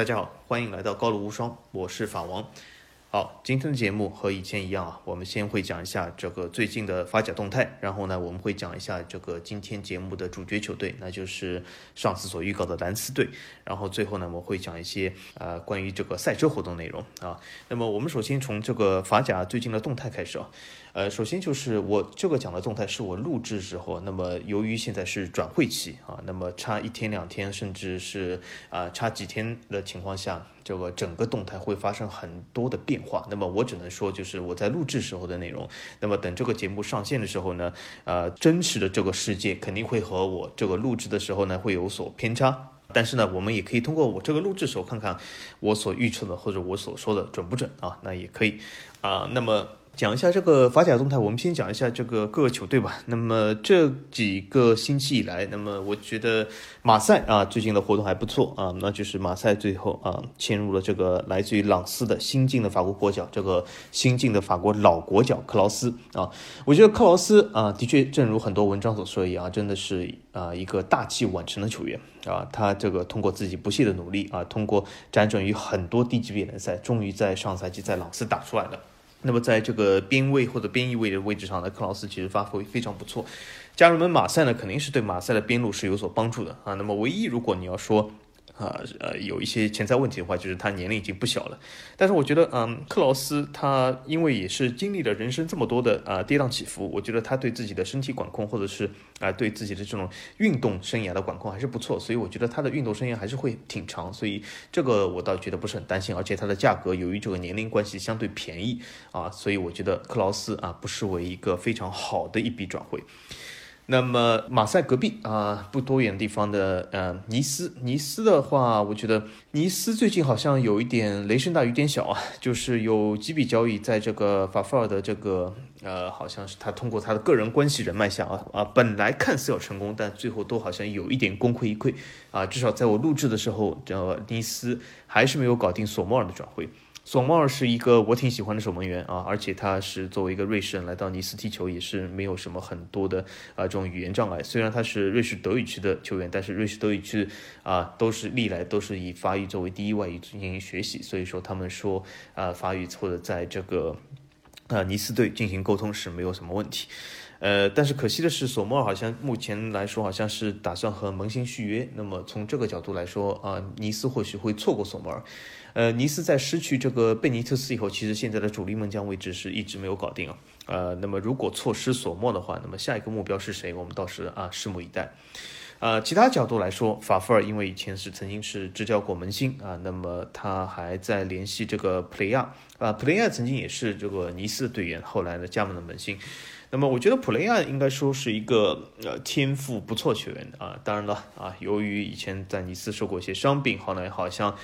大家好，欢迎来到高楼无双，我是法王。好，今天的节目和以前一样啊，我们先会讲一下这个最近的法甲动态，然后呢，我们会讲一下这个今天节目的主角球队，那就是上次所预告的蓝斯队，然后最后呢，我会讲一些呃关于这个赛车活动内容啊。那么我们首先从这个法甲最近的动态开始啊。呃，首先就是我这个讲的动态是我录制时候，那么由于现在是转会期啊，那么差一天两天，甚至是啊差几天的情况下，这个整个动态会发生很多的变化。那么我只能说，就是我在录制时候的内容。那么等这个节目上线的时候呢，呃，真实的这个世界肯定会和我这个录制的时候呢会有所偏差。但是呢，我们也可以通过我这个录制时候看看我所预测的或者我所说的准不准啊？那也可以啊。那么。讲一下这个法甲动态，我们先讲一下这个各个球队吧。那么这几个星期以来，那么我觉得马赛啊最近的活动还不错啊，那就是马赛最后啊签入了这个来自于朗斯的新晋的法国国脚，这个新晋的法国老国脚克劳斯啊。我觉得克劳斯啊的确正如很多文章所说一样，真的是啊一个大器晚成的球员啊。他这个通过自己不懈的努力啊，通过辗转于很多低级别联赛，终于在上赛季在朗斯打出来了。那么在这个边位或者边翼位的位置上呢，克劳斯其实发挥非常不错。加入门马赛呢，肯定是对马赛的边路是有所帮助的啊。那么唯一如果你要说，啊，呃，有一些潜在问题的话，就是他年龄已经不小了。但是我觉得，嗯，克劳斯他因为也是经历了人生这么多的啊跌宕起伏，我觉得他对自己的身体管控，或者是啊对自己的这种运动生涯的管控还是不错。所以我觉得他的运动生涯还是会挺长。所以这个我倒觉得不是很担心。而且他的价格由于这个年龄关系相对便宜啊，所以我觉得克劳斯啊不失为一个非常好的一笔转会。那么马赛隔壁啊，不多远地方的呃尼斯，尼斯的话，我觉得尼斯最近好像有一点雷声大雨点小啊，就是有几笔交易在这个法夫尔的这个呃，好像是他通过他的个人关系人脉下啊啊，本来看似要成功，但最后都好像有一点功亏一篑啊，至少在我录制的时候，这尼斯还是没有搞定索莫尔的转会。索莫尔是一个我挺喜欢的守门员啊，而且他是作为一个瑞士人来到尼斯踢球，也是没有什么很多的啊这种语言障碍。虽然他是瑞士德语区的球员，但是瑞士德语区啊都是历来都是以法语作为第一外语进行学习，所以说他们说啊法语或者在这个啊尼斯队进行沟通是没有什么问题。呃，但是可惜的是，索莫尔好像目前来说好像是打算和门兴续约。那么从这个角度来说啊，尼斯或许会错过索莫尔。呃，尼斯在失去这个贝尼特斯以后，其实现在的主力门将位置是一直没有搞定啊。呃，那么如果错失索莫的话，那么下一个目标是谁？我们倒是啊，拭目以待。呃，其他角度来说，法夫尔因为以前是曾经是执教过门兴啊，那么他还在联系这个普雷亚啊，普雷亚曾经也是这个尼斯的队员，后来呢加盟了门兴。那么我觉得普雷亚应该说是一个呃天赋不错球员啊，当然了啊，由于以前在尼斯受过一些伤病，后来好像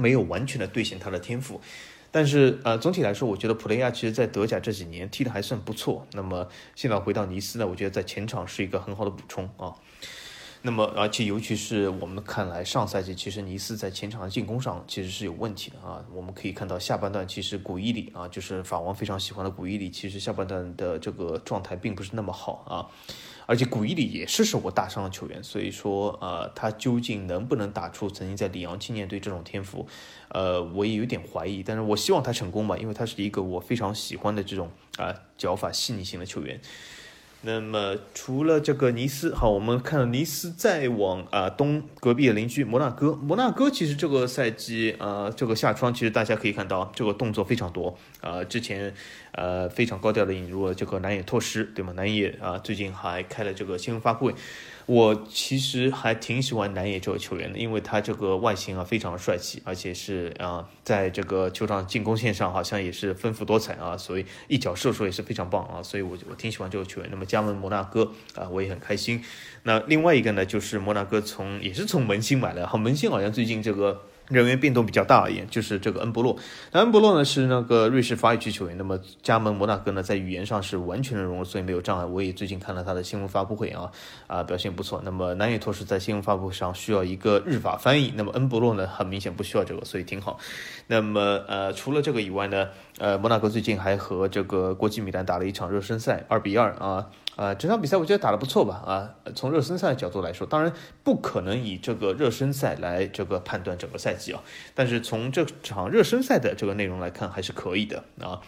没有完全的兑现他的天赋，但是呃总体来说，我觉得普雷亚其实在德甲这几年踢的还算不错。那么现在回到尼斯呢，我觉得在前场是一个很好的补充啊。那么，而且尤其是我们看来，上赛季其实尼斯在前场的进攻上其实是有问题的啊。我们可以看到下半段，其实古伊里啊，就是法王非常喜欢的古伊里，其实下半段的这个状态并不是那么好啊。而且古伊里也是受过大伤的球员，所以说呃，他究竟能不能打出曾经在里昂青年队这种天赋，呃，我也有点怀疑。但是我希望他成功吧，因为他是一个我非常喜欢的这种啊脚法细腻型的球员。那么除了这个尼斯，好，我们看到尼斯再往啊东隔壁的邻居摩纳哥，摩纳哥其实这个赛季啊这个夏窗，其实大家可以看到这个动作非常多啊，之前呃非常高调的引入了这个南野拓实，对吗？南野啊最近还开了这个新闻发布会。我其实还挺喜欢南野这个球员的，因为他这个外形啊非常帅气，而且是啊在这个球场进攻线上好像也是丰富多彩啊，所以一脚射术也是非常棒啊，所以我我挺喜欢这个球员。那么加盟摩纳哥啊，我也很开心。那另外一个呢，就是摩纳哥从也是从门兴买的，好门兴好像最近这个。人员变动比较大而言，就是这个恩博洛。那恩博洛呢是那个瑞士法语区球员，那么加盟摩纳哥呢，在语言上是完全的融入，所以没有障碍。我也最近看了他的新闻发布会啊，啊表现不错。那么南野拓实在新闻发布会上需要一个日法翻译，那么恩博洛呢很明显不需要这个，所以挺好。那么呃除了这个以外呢，呃摩纳哥最近还和这个国际米兰打了一场热身赛，二比二啊。啊，这场比赛我觉得打得不错吧？啊，从热身赛的角度来说，当然不可能以这个热身赛来这个判断整个赛季啊。但是从这场热身赛的这个内容来看，还是可以的啊。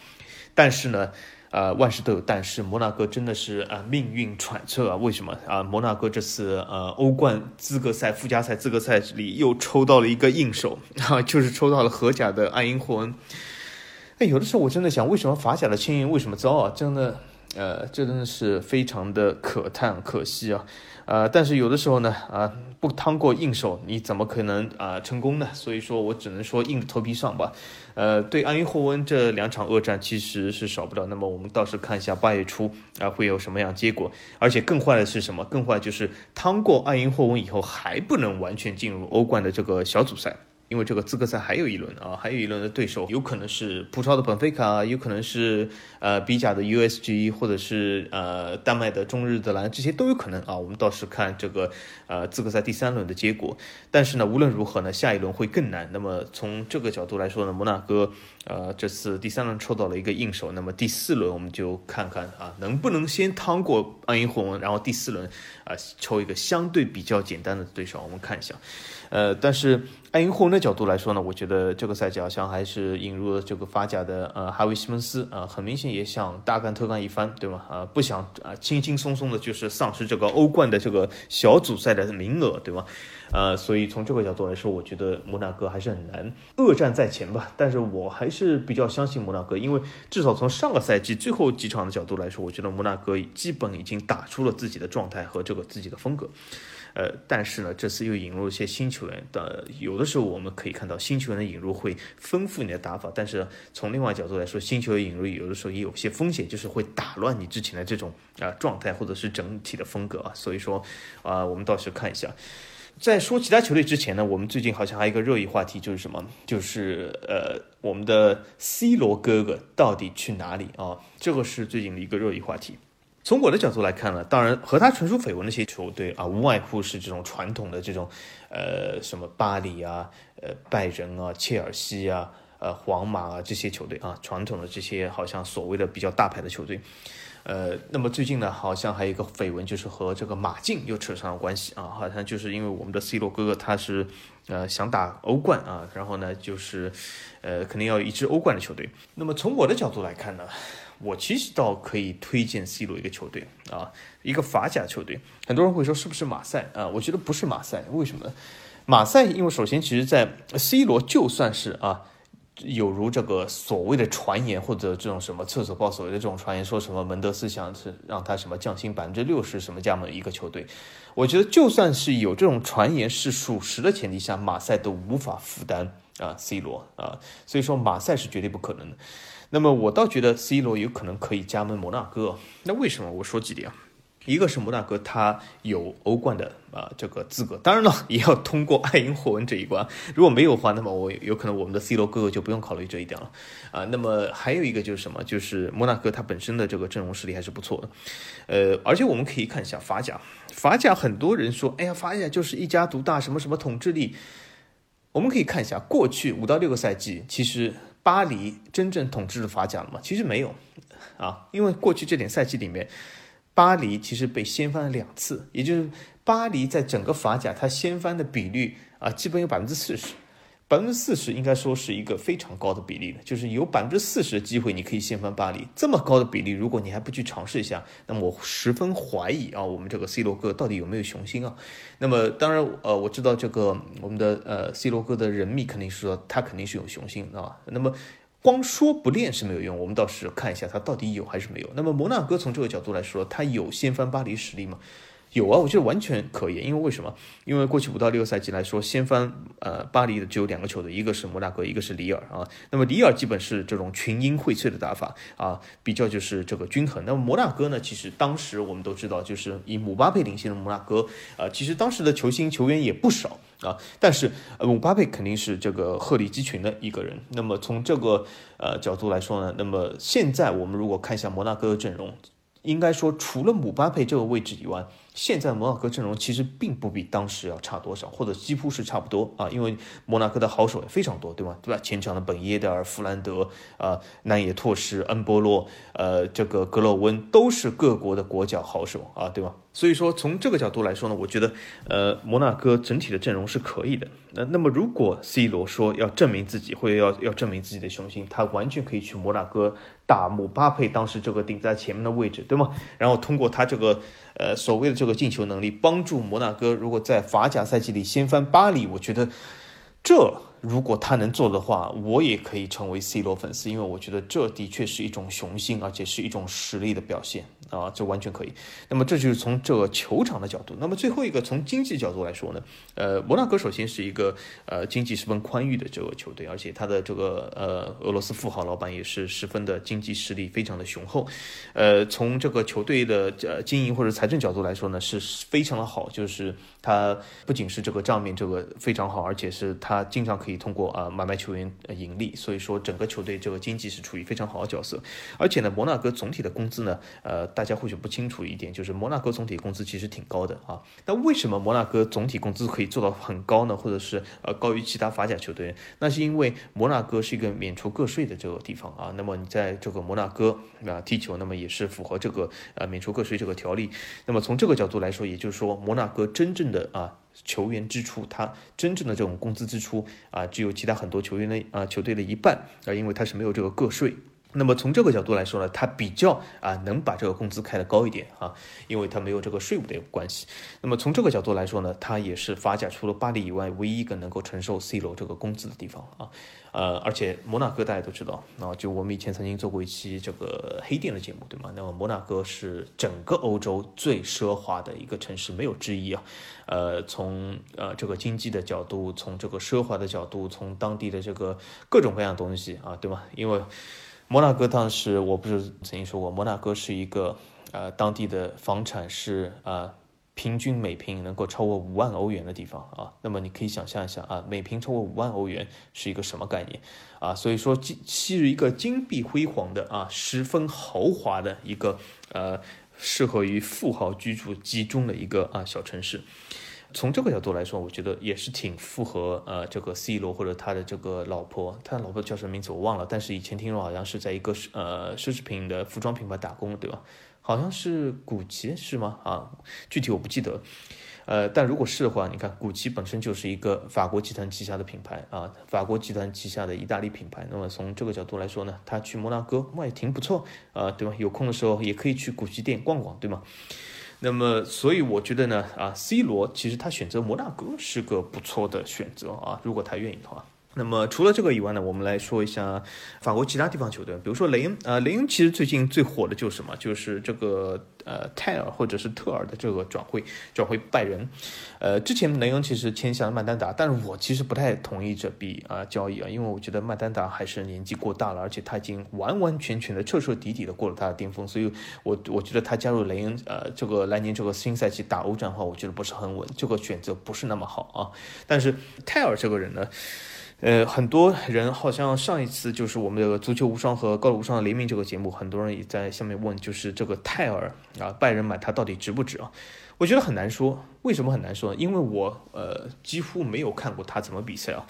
但是呢，呃，万事都有但是，摩纳哥真的是啊命运揣测啊。为什么啊？摩纳哥这次呃欧冠资格赛附加赛资格赛里又抽到了一个硬手啊，就是抽到了荷甲的爱因霍恩。哎，有的时候我真的想，为什么法甲的青运为什么糟啊？真的。呃，这真的是非常的可叹可惜啊，呃，但是有的时候呢，啊，不趟过硬手，你怎么可能啊成功呢？所以说我只能说硬着头皮上吧。呃，对安因霍温这两场恶战其实是少不了。那么我们倒是看一下八月初啊会有什么样结果。而且更坏的是什么？更坏就是趟过安因霍温以后还不能完全进入欧冠的这个小组赛。因为这个资格赛还有一轮啊，还有一轮的对手有可能是葡超的本菲卡，有可能是呃比甲的 USG，或者是呃丹麦的中日德兰，这些都有可能啊。我们倒是看这个呃资格赛第三轮的结果。但是呢，无论如何呢，下一轮会更难。那么从这个角度来说呢，摩纳哥呃这次第三轮抽到了一个硬手，那么第四轮我们就看看啊能不能先趟过安因霍温，然后第四轮啊抽一个相对比较简单的对手，我们看一下。呃，但是爱因霍温的角度来说呢，我觉得这个赛季好像还是引入了这个法甲的呃哈维西蒙斯啊，很明显也想大干特干一番，对吧？啊，不想啊轻轻松松的就是丧失这个欧冠的这个小组赛的名额，对吧？呃，所以从这个角度来说，我觉得摩纳哥还是很难，恶战在前吧。但是我还是比较相信摩纳哥，因为至少从上个赛季最后几场的角度来说，我觉得摩纳哥基本已经打出了自己的状态和这个自己的风格。呃，但是呢，这次又引入一些新球员的，有的时候我们可以看到新球员的引入会丰富你的打法，但是从另外角度来说，新球员引入有的时候也有些风险，就是会打乱你之前的这种啊状态或者是整体的风格啊。所以说啊，我们到时候看一下，在说其他球队之前呢，我们最近好像还有一个热议话题，就是什么？就是呃，我们的 C 罗哥哥到底去哪里啊？这个是最近的一个热议话题。从我的角度来看呢，当然和他传出绯闻那些球队啊，无外乎是这种传统的这种，呃，什么巴黎啊，呃，拜仁啊，切尔西啊，呃，皇马啊这些球队啊，传统的这些好像所谓的比较大牌的球队，呃，那么最近呢，好像还有一个绯闻，就是和这个马竞又扯上了关系啊，好像就是因为我们的 C 罗哥哥他是呃想打欧冠啊，然后呢就是，呃，肯定要一支欧冠的球队。那么从我的角度来看呢。我其实倒可以推荐 C 罗一个球队啊，一个法甲球队。很多人会说是不是马赛啊？我觉得不是马赛，为什么呢？马赛因为首先其实，在 C 罗就算是啊，有如这个所谓的传言或者这种什么厕所报所谓的这种传言，说什么门德斯想是让他什么降薪百分之六十什么加盟一个球队，我觉得就算是有这种传言是属实的前提下，马赛都无法负担啊 C 罗啊，所以说马赛是绝对不可能的。那么我倒觉得 C 罗有可能可以加盟摩纳哥，那为什么？我说几点啊，一个是摩纳哥他有欧冠的啊这个资格，当然了 也要通过爱因霍恩这一关，如果没有的话，那么我有可能我们的 C 罗哥哥就不用考虑这一点了啊。那么还有一个就是什么？就是摩纳哥他本身的这个阵容实力还是不错的，呃，而且我们可以看一下法甲，法甲很多人说，哎呀，法甲就是一家独大，什么什么统治力，我们可以看一下过去五到六个赛季，其实。巴黎真正统治了法甲了吗？其实没有，啊，因为过去这点赛季里面，巴黎其实被掀翻了两次，也就是巴黎在整个法甲它掀翻的比率啊，基本有百分之四十。百分之四十应该说是一个非常高的比例了，就是有百分之四十的机会你可以掀翻巴黎，这么高的比例，如果你还不去尝试一下，那么我十分怀疑啊，我们这个 C 罗哥到底有没有雄心啊？那么当然，呃，我知道这个我们的呃 C 罗哥的人密肯定是说他肯定是有雄心啊，那么光说不练是没有用，我们倒是看一下他到底有还是没有。那么摩纳哥从这个角度来说，他有掀翻巴黎实力吗？有啊，我觉得完全可以，因为为什么？因为过去五到六个赛季来说，掀翻呃巴黎的只有两个球队，一个是摩纳哥，一个是里尔啊。那么里尔基本是这种群英荟萃的打法啊，比较就是这个均衡。那么摩纳哥呢，其实当时我们都知道，就是以姆巴佩领衔的摩纳哥啊，其实当时的球星球员也不少啊，但是姆巴佩肯定是这个鹤立鸡群的一个人。那么从这个呃角度来说呢，那么现在我们如果看一下摩纳哥的阵容。应该说，除了姆巴佩这个位置以外，现在摩纳哥阵容其实并不比当时要差多少，或者几乎是差不多啊，因为摩纳哥的好手也非常多，对吗？对吧？前场的本耶德尔、弗兰德、啊南野拓实、恩波洛、呃这个格洛温都是各国的国脚好手啊，对吧？所以说从这个角度来说呢，我觉得呃摩纳哥整体的阵容是可以的。那那么如果 C 罗说要证明自己，或者要要证明自己的雄心，他完全可以去摩纳哥打姆巴佩当时这个顶在前面的位置，对吗？然后通过他这个呃所谓的这个进球能力，帮助摩纳哥如果在法甲赛季里掀翻巴黎，我觉得这。如果他能做的话，我也可以成为 C 罗粉丝，因为我觉得这的确是一种雄心，而且是一种实力的表现啊，这完全可以。那么这就是从这个球场的角度。那么最后一个从经济角度来说呢，呃，摩纳哥首先是一个呃经济十分宽裕的这个球队，而且他的这个呃俄罗斯富豪老板也是十分的经济实力非常的雄厚。呃，从这个球队的呃经营或者财政角度来说呢，是非常的好，就是他不仅是这个账面这个非常好，而且是他经常可以。通过啊买卖球员盈利，所以说整个球队这个经济是处于非常好的角色。而且呢，摩纳哥总体的工资呢，呃，大大家或许不清楚一点，就是摩纳哥总体工资其实挺高的啊。那为什么摩纳哥总体工资可以做到很高呢？或者是呃高于其他法甲球队？那是因为摩纳哥是一个免除个税的这个地方啊。那么你在这个摩纳哥啊踢球，那么也是符合这个呃免除个税这个条例。那么从这个角度来说，也就是说摩纳哥真正的啊。球员支出，他真正的这种工资支出啊，只有其他很多球员的啊球队的一半啊，因为他是没有这个个税。那么从这个角度来说呢，他比较啊能把这个工资开得高一点啊，因为他没有这个税务的关系。那么从这个角度来说呢，他也是法甲除了巴黎以外唯一一个能够承受 C 罗这个工资的地方啊。呃，而且摩纳哥大家都知道，啊，就我们以前曾经做过一期这个黑店的节目，对吗？那么摩纳哥是整个欧洲最奢华的一个城市，没有之一啊。呃，从呃这个经济的角度，从这个奢华的角度，从当地的这个各种各样东西啊，对吗？因为摩纳哥当时我不是曾经说过，摩纳哥是一个呃当地的房产是啊。平均每平能够超过五万欧元的地方啊，那么你可以想象一下啊，每平超过五万欧元是一个什么概念啊？所以说，昔日一个金碧辉煌的啊，十分豪华的一个呃，适合于富豪居住集中的一个啊小城市。从这个角度来说，我觉得也是挺符合呃这个 C 罗或者他的这个老婆，他老婆叫什么名字我忘了，但是以前听说好像是在一个呃奢侈品的服装品牌打工，对吧？好像是古奇是吗？啊，具体我不记得。呃，但如果是的话，你看古奇本身就是一个法国集团旗下的品牌啊，法国集团旗下的意大利品牌。那么从这个角度来说呢，他去摩纳哥那也挺不错啊，对吧？有空的时候也可以去古奇店逛逛，对吗？那么所以我觉得呢，啊，C 罗其实他选择摩纳哥是个不错的选择啊，如果他愿意的话。那么除了这个以外呢，我们来说一下法国其他地方球队，比如说雷恩，呃，雷恩其实最近最火的就是什么？就是这个呃泰尔或者是特尔的这个转会，转会拜仁。呃，之前雷恩其实签下了曼丹达，但是我其实不太同意这笔啊交易啊，因为我觉得曼丹达还是年纪过大了，而且他已经完完全全的彻彻底底的过了他的巅峰，所以我我觉得他加入雷恩，呃，这个来年这个新赛季打欧战的话，我觉得不是很稳，这个选择不是那么好啊。但是泰尔这个人呢？呃，很多人好像上一次就是我们这个足球无双和高楼无双的联名这个节目，很多人也在下面问，就是这个泰尔啊，拜仁买他到底值不值啊？我觉得很难说，为什么很难说？因为我呃几乎没有看过他怎么比赛啊。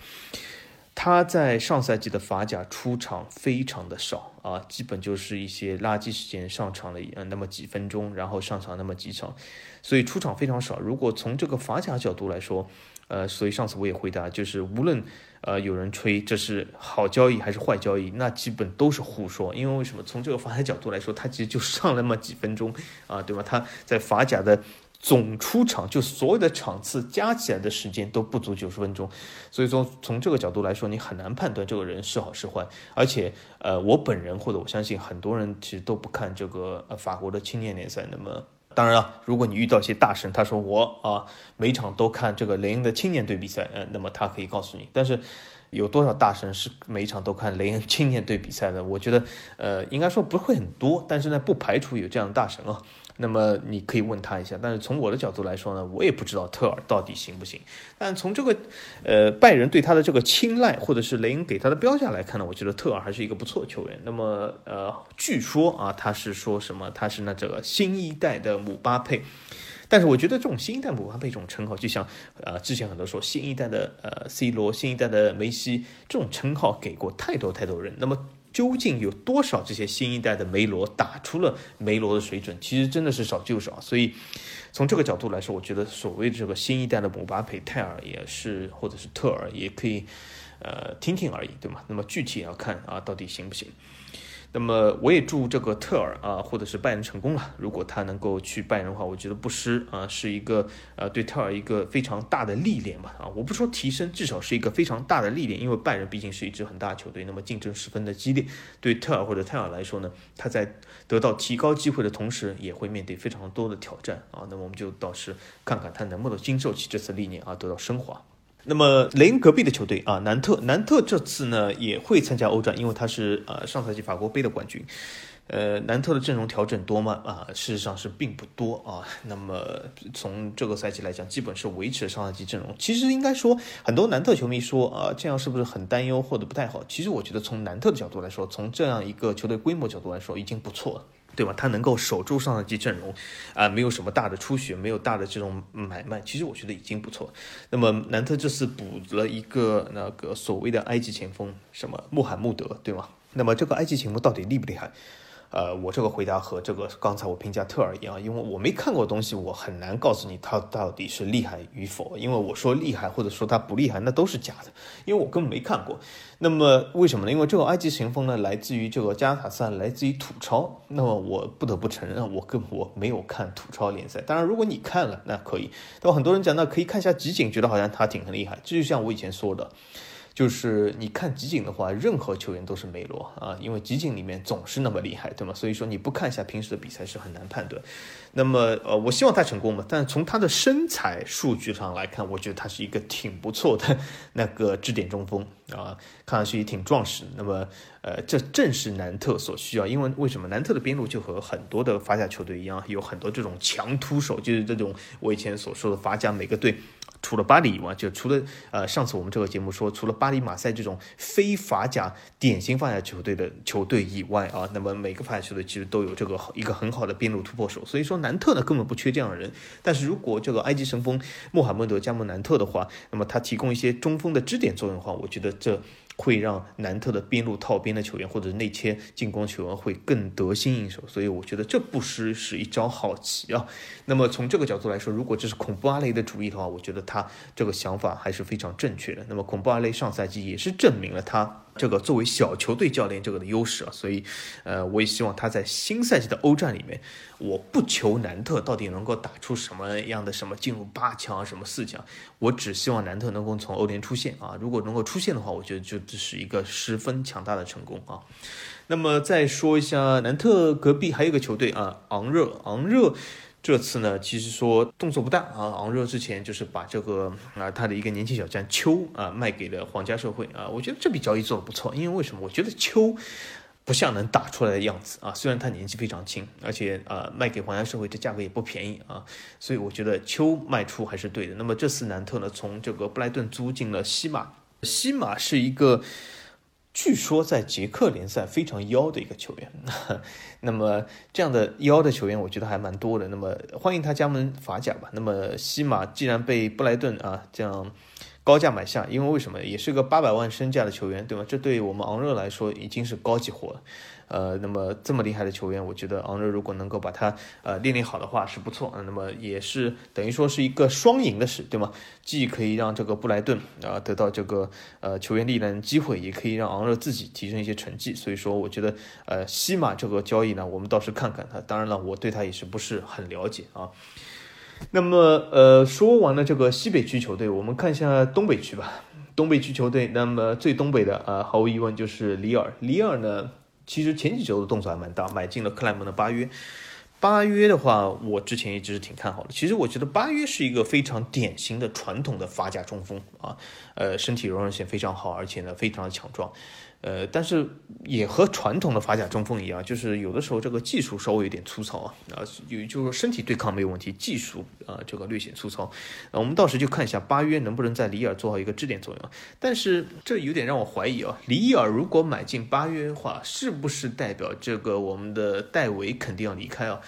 他在上赛季的法甲出场非常的少啊，基本就是一些垃圾时间上场了呃那么几分钟，然后上场那么几场，所以出场非常少。如果从这个法甲角度来说，呃，所以上次我也回答，就是无论。呃，有人吹这是好交易还是坏交易，那基本都是胡说。因为为什么？从这个法甲角度来说，他其实就上那么几分钟啊，对吧？他在法甲的总出场，就所有的场次加起来的时间都不足九十分钟。所以说，从这个角度来说，你很难判断这个人是好是坏。而且，呃，我本人或者我相信很多人其实都不看这个呃法国的青年联赛。那么。当然了，如果你遇到一些大神，他说我啊每场都看这个雷恩的青年队比赛，嗯，那么他可以告诉你。但是有多少大神是每场都看雷恩青年队比赛的？我觉得，呃，应该说不会很多，但是呢，不排除有这样的大神啊。那么你可以问他一下，但是从我的角度来说呢，我也不知道特尔到底行不行。但从这个，呃，拜仁对他的这个青睐，或者是雷恩给他的标价来看呢，我觉得特尔还是一个不错的球员。那么，呃，据说啊，他是说什么？他是那这个新一代的姆巴佩。但是我觉得这种新一代姆巴佩这种称号，就像呃之前很多说新一代的呃 C 罗、新一代的梅西这种称号给过太多太多人。那么究竟有多少这些新一代的梅罗打出了梅罗的水准？其实真的是少就少。所以从这个角度来说，我觉得所谓这个新一代的姆巴佩、泰尔也是，或者是特尔也可以。呃，听听而已，对吗？那么具体要看啊，到底行不行？那么我也祝这个特尔啊，或者是拜仁成功了。如果他能够去拜仁的话，我觉得不失啊，是一个呃对特尔一个非常大的历练吧。啊，我不说提升，至少是一个非常大的历练。因为拜仁毕竟是一支很大球队，那么竞争十分的激烈。对特尔或者泰尔来说呢，他在得到提高机会的同时，也会面对非常多的挑战啊。那么我们就到时看看他能不能经受起这次历练啊，得到升华。那么雷恩隔壁的球队啊，南特，南特这次呢也会参加欧战，因为他是呃上赛季法国杯的冠军。呃，南特的阵容调整多吗？啊，事实上是并不多啊。那么从这个赛季来讲，基本是维持了上赛季阵容。其实应该说，很多南特球迷说啊，这样是不是很担忧或者不太好？其实我觉得从南特的角度来说，从这样一个球队规模角度来说，已经不错了。对吧？他能够守住上一季阵容，啊，没有什么大的出血，没有大的这种买卖，其实我觉得已经不错。那么南特这次补了一个那个所谓的埃及前锋，什么穆罕默德，对吗？那么这个埃及前锋到底厉不厉害？呃，我这个回答和这个刚才我评价特尔一样，因为我没看过东西，我很难告诉你他到底是厉害与否。因为我说厉害或者说他不厉害，那都是假的，因为我根本没看过。那么为什么呢？因为这个埃及前锋呢，来自于这个加塔萨，来自于土超。那么我不得不承认，我跟我没有看土超联赛。当然，如果你看了，那可以。那么很多人讲，那可以看一下集锦，觉得好像他挺很厉害。这就像我以前说的。就是你看集锦的话，任何球员都是梅罗啊，因为集锦里面总是那么厉害，对吗？所以说你不看一下平时的比赛是很难判断。那么呃，我希望他成功嘛，但从他的身材数据上来看，我觉得他是一个挺不错的那个支点中锋啊，看上去也挺壮实。那么呃，这正是南特所需要，因为为什么南特的边路就和很多的法甲球队一样，有很多这种强突手，就是这种我以前所说的法甲每个队。除了巴黎以外，就除了呃，上次我们这个节目说，除了巴黎、马赛这种非法甲典型法甲球队的球队以外啊，那么每个法甲球队其实都有这个一个很好的边路突破手。所以说，南特呢根本不缺这样的人。但是如果这个埃及神锋穆罕默德加盟南特的话，那么他提供一些中锋的支点作用的话，我觉得这。会让南特的边路套边的球员或者内切进攻球员会更得心应手，所以我觉得这不失是一招好棋啊。那么从这个角度来说，如果这是恐怖阿雷的主意的话，我觉得他这个想法还是非常正确的。那么恐怖阿雷上赛季也是证明了他。这个作为小球队教练这个的优势啊，所以，呃，我也希望他在新赛季的欧战里面，我不求南特到底能够打出什么样的什么进入八强啊，什么四强，我只希望南特能够从欧联出线啊。如果能够出线的话，我觉得就这是一个十分强大的成功啊。那么再说一下南特隔壁还有一个球队啊，昂热，昂热。这次呢，其实说动作不大啊。昂热之前就是把这个啊他的一个年轻小将秋啊卖给了皇家社会啊。我觉得这笔交易做的不错，因为为什么？我觉得秋不像能打出来的样子啊。虽然他年纪非常轻，而且啊卖给皇家社会这价格也不便宜啊。所以我觉得秋卖出还是对的。那么这次南特呢，从这个布莱顿租进了西马，西马是一个。据说在捷克联赛非常妖的一个球员，那么这样的妖的球员，我觉得还蛮多的。那么欢迎他加盟法甲吧。那么西马既然被布莱顿啊这样高价买下，因为为什么也是个八百万身价的球员，对吗？这对我们昂热来说已经是高级货了。呃，那么这么厉害的球员，我觉得昂热如果能够把他呃练练好的话是不错。那么也是等于说是一个双赢的事，对吗？既可以让这个布莱顿啊得到这个呃球员历练的机会，也可以让昂热自己提升一些成绩。所以说，我觉得呃西马这个交易呢，我们倒是看看他。当然了，我对他也是不是很了解啊。那么呃说完了这个西北区球队，我们看一下东北区吧。东北区球队，那么最东北的啊，毫无疑问就是里尔。里尔呢？其实前几周的动作还蛮大，买进了克莱门的巴约。巴约的话，我之前一直是挺看好的。其实我觉得巴约是一个非常典型的传统的法甲中锋啊，呃，身体柔韧性非常好，而且呢非常的强壮。呃，但是也和传统的法甲中锋一样，就是有的时候这个技术稍微有点粗糙啊，啊，有就是身体对抗没有问题，技术啊这个略显粗糙。啊我们到时就看一下巴约能不能在里尔做好一个支点作用。但是这有点让我怀疑啊，里尔如果买进巴约的话，是不是代表这个我们的戴维肯定要离开啊？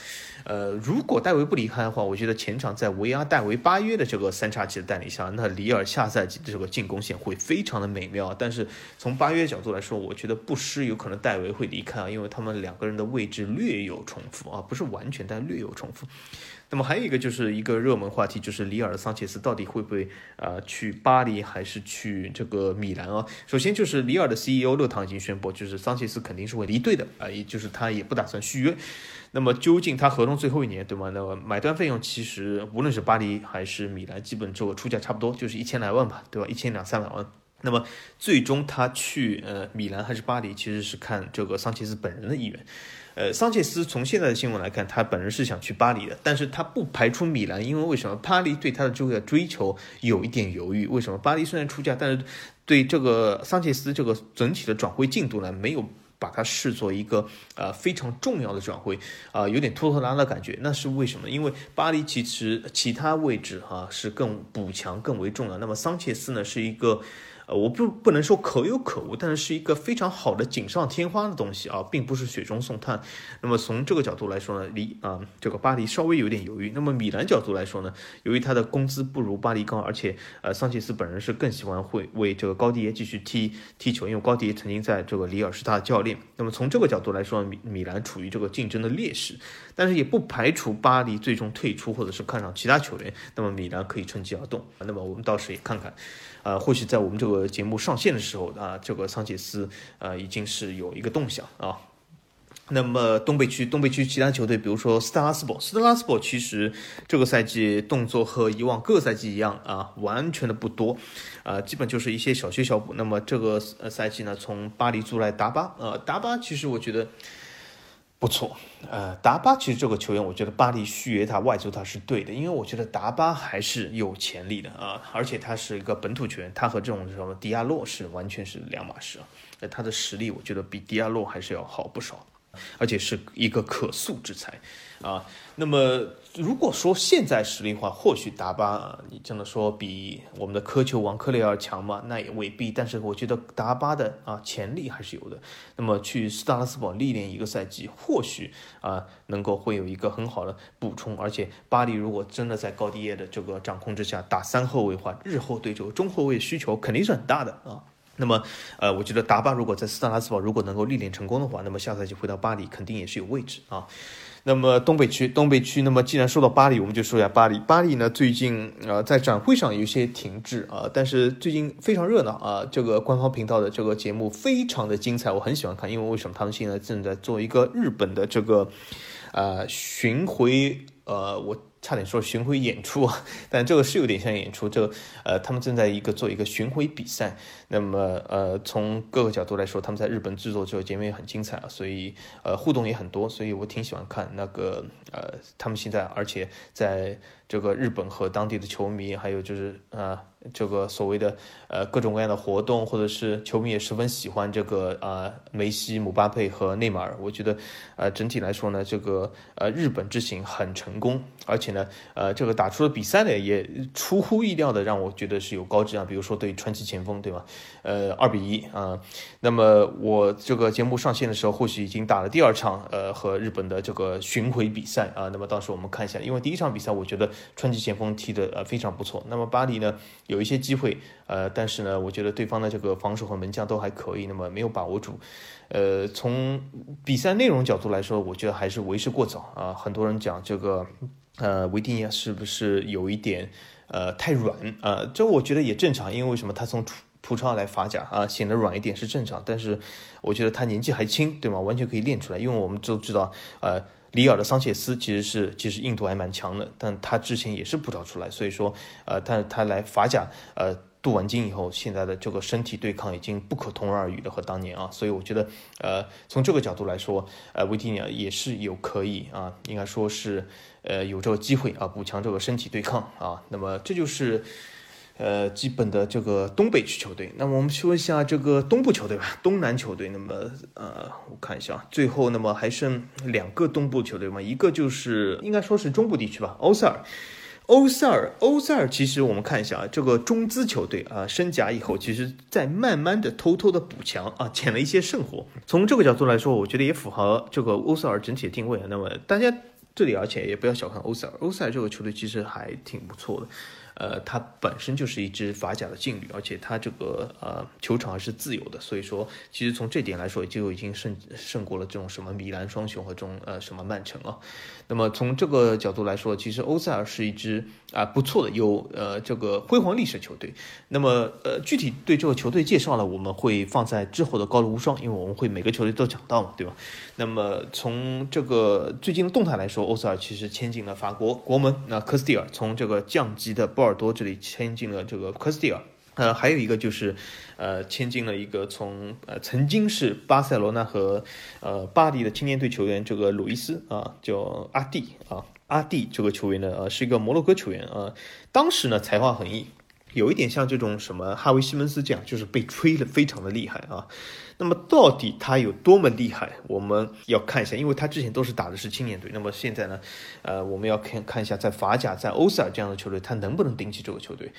呃，如果戴维不离开的话，我觉得前场在维阿、戴维、巴约的这个三叉戟的带领下，那里尔下赛季这个进攻线会非常的美妙。但是从巴约角度来说，我觉得不失有可能戴维会离开啊，因为他们两个人的位置略有重复啊，不是完全，但略有重复。那么还有一个就是一个热门话题，就是里尔的桑切斯到底会不会呃去巴黎还是去这个米兰啊？首先就是里尔的 CEO 勒唐已经宣布，就是桑切斯肯定是会离队的啊，也就是他也不打算续约。那么究竟他合同最后一年对吗？那么买断费用其实无论是巴黎还是米兰，基本这个出价差不多，就是一千来万吧，对吧？一千两三百万。那么最终他去呃米兰还是巴黎，其实是看这个桑切斯本人的意愿。呃，桑切斯从现在的新闻来看，他本人是想去巴黎的，但是他不排除米兰，因为为什么？巴黎对他的这个追求有一点犹豫。为什么？巴黎虽然出价，但是对这个桑切斯这个整体的转会进度呢，没有把它视作一个呃非常重要的转会啊，有点拖拖拉拉的感觉。那是为什么？因为巴黎其实其他位置哈是更补强更为重要。那么桑切斯呢是一个。呃，我不不能说可有可无，但是是一个非常好的锦上添花的东西啊，并不是雪中送炭。那么从这个角度来说呢，离啊这个巴黎稍微有点犹豫。那么米兰角度来说呢，由于他的工资不如巴黎高，而且呃桑切斯本人是更喜欢会为这个高迪耶继续踢踢球，因为高迪耶曾经在这个里尔是他的教练。那么从这个角度来说，米米兰处于这个竞争的劣势，但是也不排除巴黎最终退出或者是看上其他球员，那么米兰可以趁机而动。那么我们到时也看看。呃，或许在我们这个节目上线的时候啊，这个桑切斯呃已经是有一个动向啊。那么东北区，东北区其他球队，比如说斯特拉斯堡，斯特拉斯堡其实这个赛季动作和以往各赛季一样啊，完全的不多，啊，基本就是一些小修小补。那么这个赛季呢，从巴黎租来达巴，呃，达巴其实我觉得。不错，呃，达巴其实这个球员，我觉得巴黎续约他外租他是对的，因为我觉得达巴还是有潜力的啊，而且他是一个本土球员，他和这种什么迪亚洛是完全是两码事啊，他的实力我觉得比迪亚洛还是要好不少。而且是一个可塑之才，啊，那么如果说现在实力的话，或许达巴，你真的说比我们的科球王克雷尔强吗？那也未必。但是我觉得达巴的啊潜力还是有的。那么去斯达拉斯堡历练一个赛季，或许啊能够会有一个很好的补充。而且巴黎如果真的在高迪耶的这个掌控之下打三后卫的话，日后对这个中后卫需求肯定是很大的啊。那么，呃，我觉得达巴如果在斯特拉斯堡如果能够历练成功的话，那么下赛季回到巴黎肯定也是有位置啊。那么东北区，东北区，那么既然说到巴黎，我们就说一下巴黎。巴黎呢，最近呃在展会上有些停滞啊，但是最近非常热闹啊。这个官方频道的这个节目非常的精彩，我很喜欢看，因为为什么他们现在正在做一个日本的这个呃巡回呃我。差点说巡回演出，但这个是有点像演出。这个呃，他们正在一个做一个巡回比赛。那么呃，从各个角度来说，他们在日本制作这个节目也很精彩啊，所以呃互动也很多，所以我挺喜欢看那个呃他们现在，而且在这个日本和当地的球迷，还有就是呃。这个所谓的呃各种各样的活动，或者是球迷也十分喜欢这个啊梅西、姆巴佩和内马尔。我觉得呃整体来说呢，这个呃日本之行很成功，而且呢呃这个打出的比赛呢也出乎意料的让我觉得是有高质量。比如说对川崎前锋，对吧？呃二比一啊。那么我这个节目上线的时候，或许已经打了第二场呃和日本的这个巡回比赛啊。那么到时我们看一下，因为第一场比赛我觉得川崎前锋踢的呃非常不错。那么巴黎呢？有一些机会，呃，但是呢，我觉得对方的这个防守和门将都还可以，那么没有把握住。呃，从比赛内容角度来说，我觉得还是为时过早啊。很多人讲这个，呃，维蒂尼亚是不是有一点呃太软啊？这我觉得也正常，因为为什么他从葡超来法甲啊，显得软一点是正常。但是我觉得他年纪还轻，对吗？完全可以练出来，因为我们都知道，呃。里尔的桑切斯其实是其实硬度还蛮强的，但他之前也是葡萄出来，所以说，呃，他他来法甲，呃，镀完金以后，现在的这个身体对抗已经不可同日而语了和当年啊，所以我觉得，呃，从这个角度来说，呃，维蒂尼亚也是有可以啊，应该说是，呃，有这个机会啊，补强这个身体对抗啊，那么这就是。呃，基本的这个东北区球队，那么我们说一下这个东部球队吧，东南球队。那么，呃，我看一下，最后那么还剩两个东部球队嘛，一个就是应该说是中部地区吧，欧塞尔。欧塞尔，欧塞尔，其实我们看一下啊，这个中资球队啊，升甲以后，其实在慢慢的、偷偷的补强啊，捡了一些圣火。从这个角度来说，我觉得也符合这个欧塞尔整体的定位啊。那么大家。这里而且也不要小看欧塞尔，欧塞尔这个球队其实还挺不错的。呃，它本身就是一支法甲的劲旅，而且它这个呃球场还是自由的，所以说其实从这点来说，就已经胜胜过了这种什么米兰双雄和这种呃什么曼城啊。那么从这个角度来说，其实欧塞尔是一支啊不错的有呃这个辉煌历史球队。那么呃具体对这个球队介绍呢，我们会放在之后的高卢无双，因为我们会每个球队都讲到嘛，对吧？那么从这个最近的动态来说，欧塞尔其实签进了法国国门那科斯蒂尔，从这个降级的波尔多这里签进了这个科斯蒂尔。呃，还有一个就是，呃，签进了一个从呃曾经是巴塞罗那和呃巴黎的青年队球员这个鲁伊斯啊，叫阿蒂啊，阿蒂这个球员呢，呃，是一个摩洛哥球员啊，当时呢才华横溢，有一点像这种什么哈维西门斯这样，就是被吹的非常的厉害啊。那么到底他有多么厉害，我们要看一下，因为他之前都是打的是青年队，那么现在呢，呃，我们要看看一下在法甲、在欧塞尔这样的球队，他能不能顶起这个球队。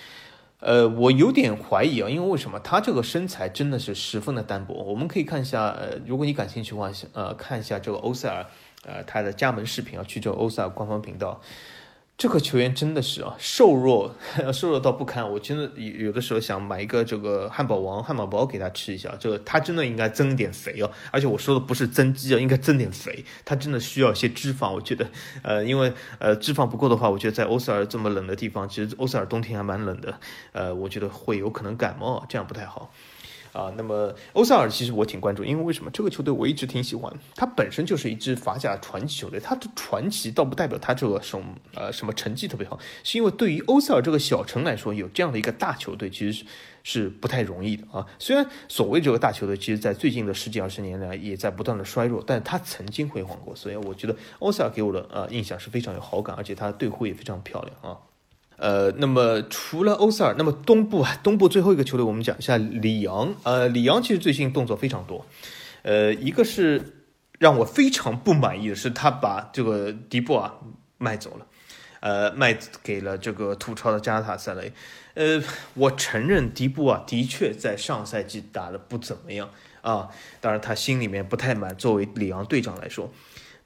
呃，我有点怀疑啊，因为为什么他这个身材真的是十分的单薄？我们可以看一下，呃，如果你感兴趣的话，呃，看一下这个欧塞尔，呃，他的加盟视频啊，去这个欧塞尔官方频道。这个球员真的是啊，瘦弱，瘦弱到不堪。我真的有有的时候想买一个这个汉堡王汉堡包给他吃一下。这个他真的应该增点肥哦，而且我说的不是增肌啊，应该增点肥。他真的需要一些脂肪，我觉得，呃，因为呃脂肪不够的话，我觉得在欧塞尔这么冷的地方，其实欧塞尔冬天还蛮冷的，呃，我觉得会有可能感冒，这样不太好。啊，那么欧塞尔其实我挺关注，因为为什么这个球队我一直挺喜欢，它本身就是一支法甲传奇球队，它的传奇倒不代表它这个什么呃什么成绩特别好，是因为对于欧塞尔这个小城来说，有这样的一个大球队其实是是不太容易的啊。虽然所谓这个大球队，其实在最近的十几二十年来也在不断的衰弱，但它曾经辉煌过，所以我觉得欧塞尔给我的呃印象是非常有好感，而且它的队徽也非常漂亮啊。呃，那么除了欧塞尔，那么东部啊，东部最后一个球队，我们讲一下里昂。呃，里昂其实最近动作非常多。呃，一个是让我非常不满意的是，他把这个迪布啊卖走了，呃，卖给了这个土超的加塔萨雷。呃，我承认迪布啊的确在上赛季打的不怎么样啊，当然他心里面不太满，作为里昂队长来说，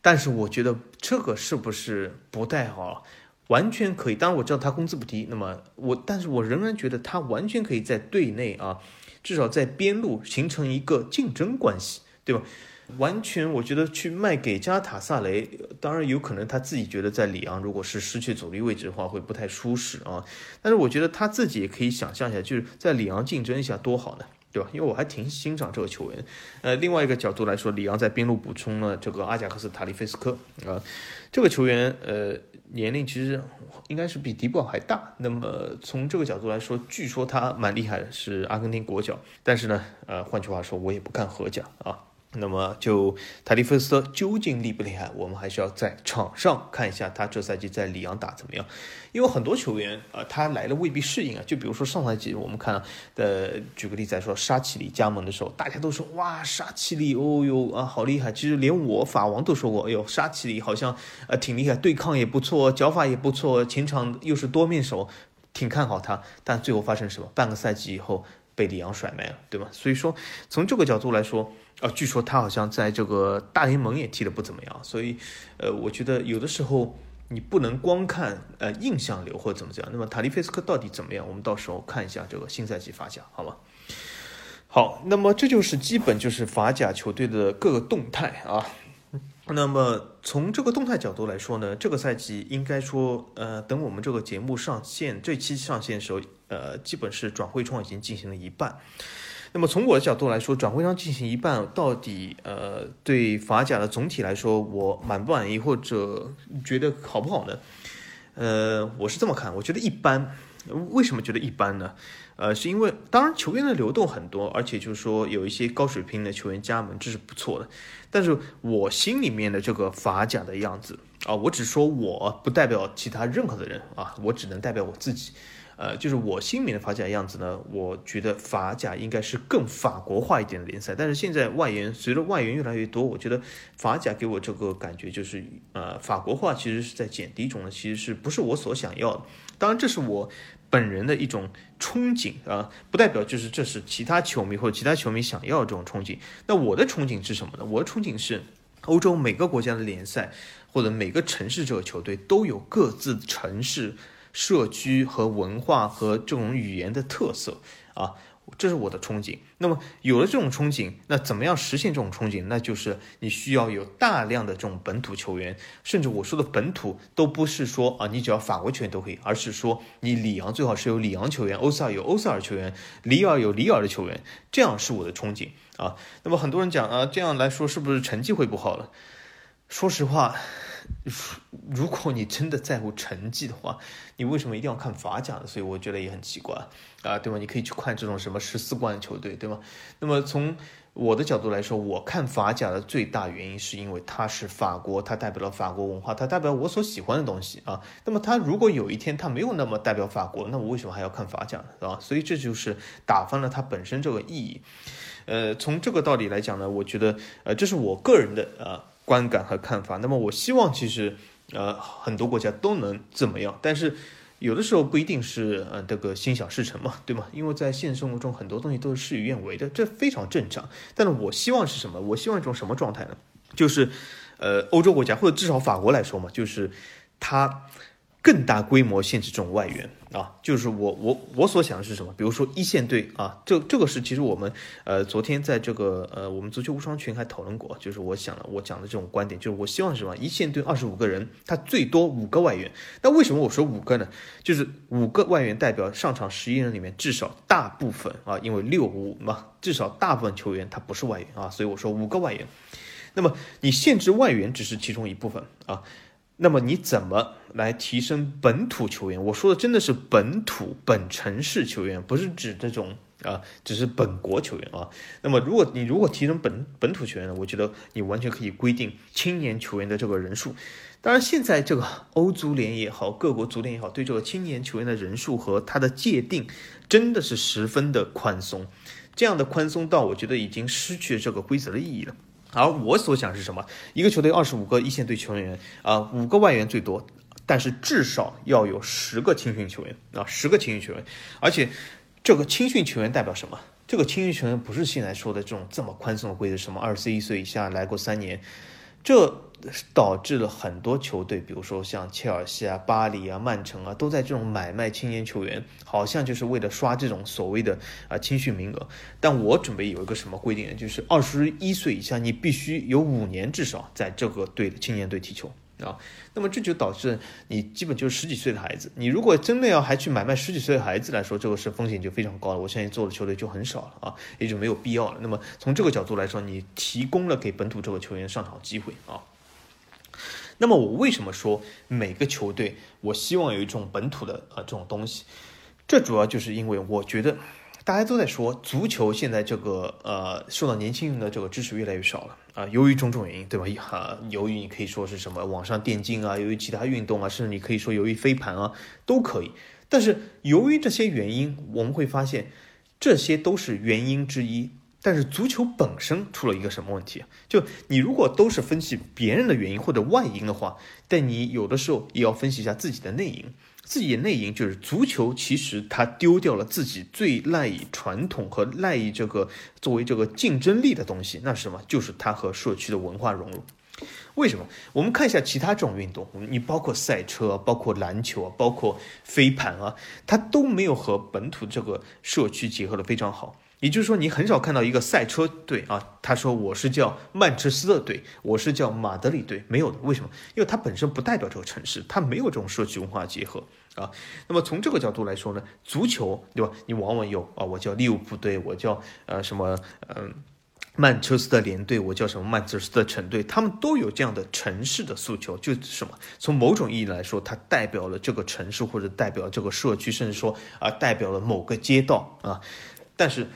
但是我觉得这个是不是不太好？完全可以，当然我知道他工资不低，那么我，但是我仍然觉得他完全可以在队内啊，至少在边路形成一个竞争关系，对吧？完全我觉得去卖给加塔萨雷，当然有可能他自己觉得在里昂如果是失去主力位置的话会不太舒适啊，但是我觉得他自己也可以想象一下，就是在里昂竞争一下多好呢。对吧？因为我还挺欣赏这个球员。呃，另外一个角度来说，里昂在边路补充了这个阿贾克斯塔利菲斯科啊，这个球员呃年龄其实应该是比迪布还大。那么从这个角度来说，据说他蛮厉害的，是阿根廷国脚。但是呢，呃，换句话说，我也不看荷甲啊。那么就塔利菲斯特究竟厉不厉害，我们还是要在场上看一下他这赛季在里昂打怎么样。因为很多球员啊，他来了未必适应啊。就比如说上赛季我们看的，举个例子来说，沙奇里加盟的时候，大家都说哇，沙奇里哦哟啊，好厉害。其实连我法王都说过，哎呦，沙奇里好像呃挺厉害，对抗也不错，脚法也不错，前场又是多面手，挺看好他。但最后发生什么？半个赛季以后被里昂甩卖了，对吧？所以说从这个角度来说。啊，据说他好像在这个大联盟也踢得不怎么样，所以，呃，我觉得有的时候你不能光看呃印象流或者怎么讲。那么塔利菲斯科到底怎么样？我们到时候看一下这个新赛季法甲，好吗？好，那么这就是基本就是法甲球队的各个动态啊。那么从这个动态角度来说呢，这个赛季应该说，呃，等我们这个节目上线这期上线的时候，呃，基本是转会窗已经进行了一半。那么从我的角度来说，转会窗进行一半，到底呃对法甲的总体来说，我满不满意或者觉得好不好呢？呃，我是这么看，我觉得一般。为什么觉得一般呢？呃，是因为当然球员的流动很多，而且就是说有一些高水平的球员加盟，这是不错的。但是我心里面的这个法甲的样子啊，我只说我不代表其他任何的人啊，我只能代表我自己。呃，就是我心里的法甲样子呢，我觉得法甲应该是更法国化一点的联赛。但是现在外援随着外援越来越多，我觉得法甲给我这个感觉就是，呃，法国化其实是在减低中的，其实是不是我所想要的？当然，这是我本人的一种憧憬啊，不代表就是这是其他球迷或者其他球迷想要的这种憧憬。那我的憧憬是什么呢？我的憧憬是，欧洲每个国家的联赛或者每个城市这个球队都有各自城市、社区和文化和这种语言的特色啊。这是我的憧憬。那么有了这种憧憬，那怎么样实现这种憧憬？那就是你需要有大量的这种本土球员，甚至我说的本土都不是说啊，你只要法国球员都可以，而是说你里昂最好是有里昂球员，欧塞尔有欧塞尔球员，里尔有里尔的球员，这样是我的憧憬啊。那么很多人讲啊，这样来说是不是成绩会不好了？说实话。如果你真的在乎成绩的话，你为什么一定要看法甲的？所以我觉得也很奇怪啊，对吗？你可以去看这种什么十四冠的球队，对吗？那么从我的角度来说，我看法甲的最大原因是因为它是法国，它代表了法国文化，它代表我所喜欢的东西啊。那么它如果有一天它没有那么代表法国，那我为什么还要看法甲呢？是吧？所以这就是打翻了它本身这个意义。呃，从这个道理来讲呢，我觉得呃，这是我个人的啊。观感和看法，那么我希望其实，呃，很多国家都能怎么样，但是有的时候不一定是呃这个心想事成嘛，对吗？因为在现实生活中很多东西都是事与愿违的，这非常正常。但是我希望是什么？我希望一种什么状态呢？就是，呃，欧洲国家或者至少法国来说嘛，就是他。更大规模限制这种外援啊，就是我我我所想的是什么？比如说一线队啊，这这个是其实我们呃昨天在这个呃我们足球无双群还讨论过，就是我想了我讲的这种观点，就是我希望是什么？一线队二十五个人，他最多五个外援。那为什么我说五个呢？就是五个外援代表上场十一人里面至少大部分啊，因为六五嘛，至少大部分球员他不是外援啊，所以我说五个外援。那么你限制外援只是其中一部分啊。那么你怎么来提升本土球员？我说的真的是本土本城市球员，不是指这种啊，只是本国球员啊。那么如果你如果提升本本土球员呢，我觉得你完全可以规定青年球员的这个人数。当然，现在这个欧足联也好，各国足联也好，对这个青年球员的人数和他的界定，真的是十分的宽松。这样的宽松到，我觉得已经失去这个规则的意义了。而我所想是什么？一个球队二十五个一线队球员啊，五个外援最多，但是至少要有十个青训球员啊，十个青训球员。而且这个青训球员代表什么？这个青训球员不是现在说的这种这么宽松的规则，什么二十一岁以下来过三年，这。导致了很多球队，比如说像切尔西啊、巴黎啊、曼城啊，都在这种买卖青年球员，好像就是为了刷这种所谓的啊青训名额。但我准备有一个什么规定呢？就是二十一岁以下，你必须有五年至少在这个队的青年队踢球。啊，那么这就导致你基本就是十几岁的孩子，你如果真的要还去买卖十几岁的孩子来说，这个是风险就非常高了。我相信做的球队就很少了啊，也就没有必要了。那么从这个角度来说，你提供了给本土这个球员上场机会啊。那么我为什么说每个球队我希望有一种本土的啊这种东西？这主要就是因为我觉得大家都在说足球现在这个呃受到年轻人的这个支持越来越少了啊，由于种种原因，对吧？哈，由于你可以说是什么网上电竞啊，由于其他运动啊，甚至你可以说由于飞盘啊都可以。但是由于这些原因，我们会发现这些都是原因之一。但是足球本身出了一个什么问题？就你如果都是分析别人的原因或者外因的话，但你有的时候也要分析一下自己的内因。自己的内因就是足球其实它丢掉了自己最赖以传统和赖以这个作为这个竞争力的东西，那是什么？就是它和社区的文化融入。为什么？我们看一下其他这种运动，你包括赛车、包括篮球、包括飞盘啊，它都没有和本土这个社区结合的非常好。也就是说，你很少看到一个赛车队啊，他说我是叫曼彻斯特队，我是叫马德里队，没有的。为什么？因为它本身不代表这个城市，它没有这种社区文化结合啊。那么从这个角度来说呢，足球对吧？你往往有啊，我叫利物浦队，我叫呃什么嗯曼彻斯特联队，我叫什么曼彻斯特城队，他们都有这样的城市的诉求，就是什么？从某种意义来说，它代表了这个城市，或者代表这个社区，甚至说啊，代表了某个街道啊。但是。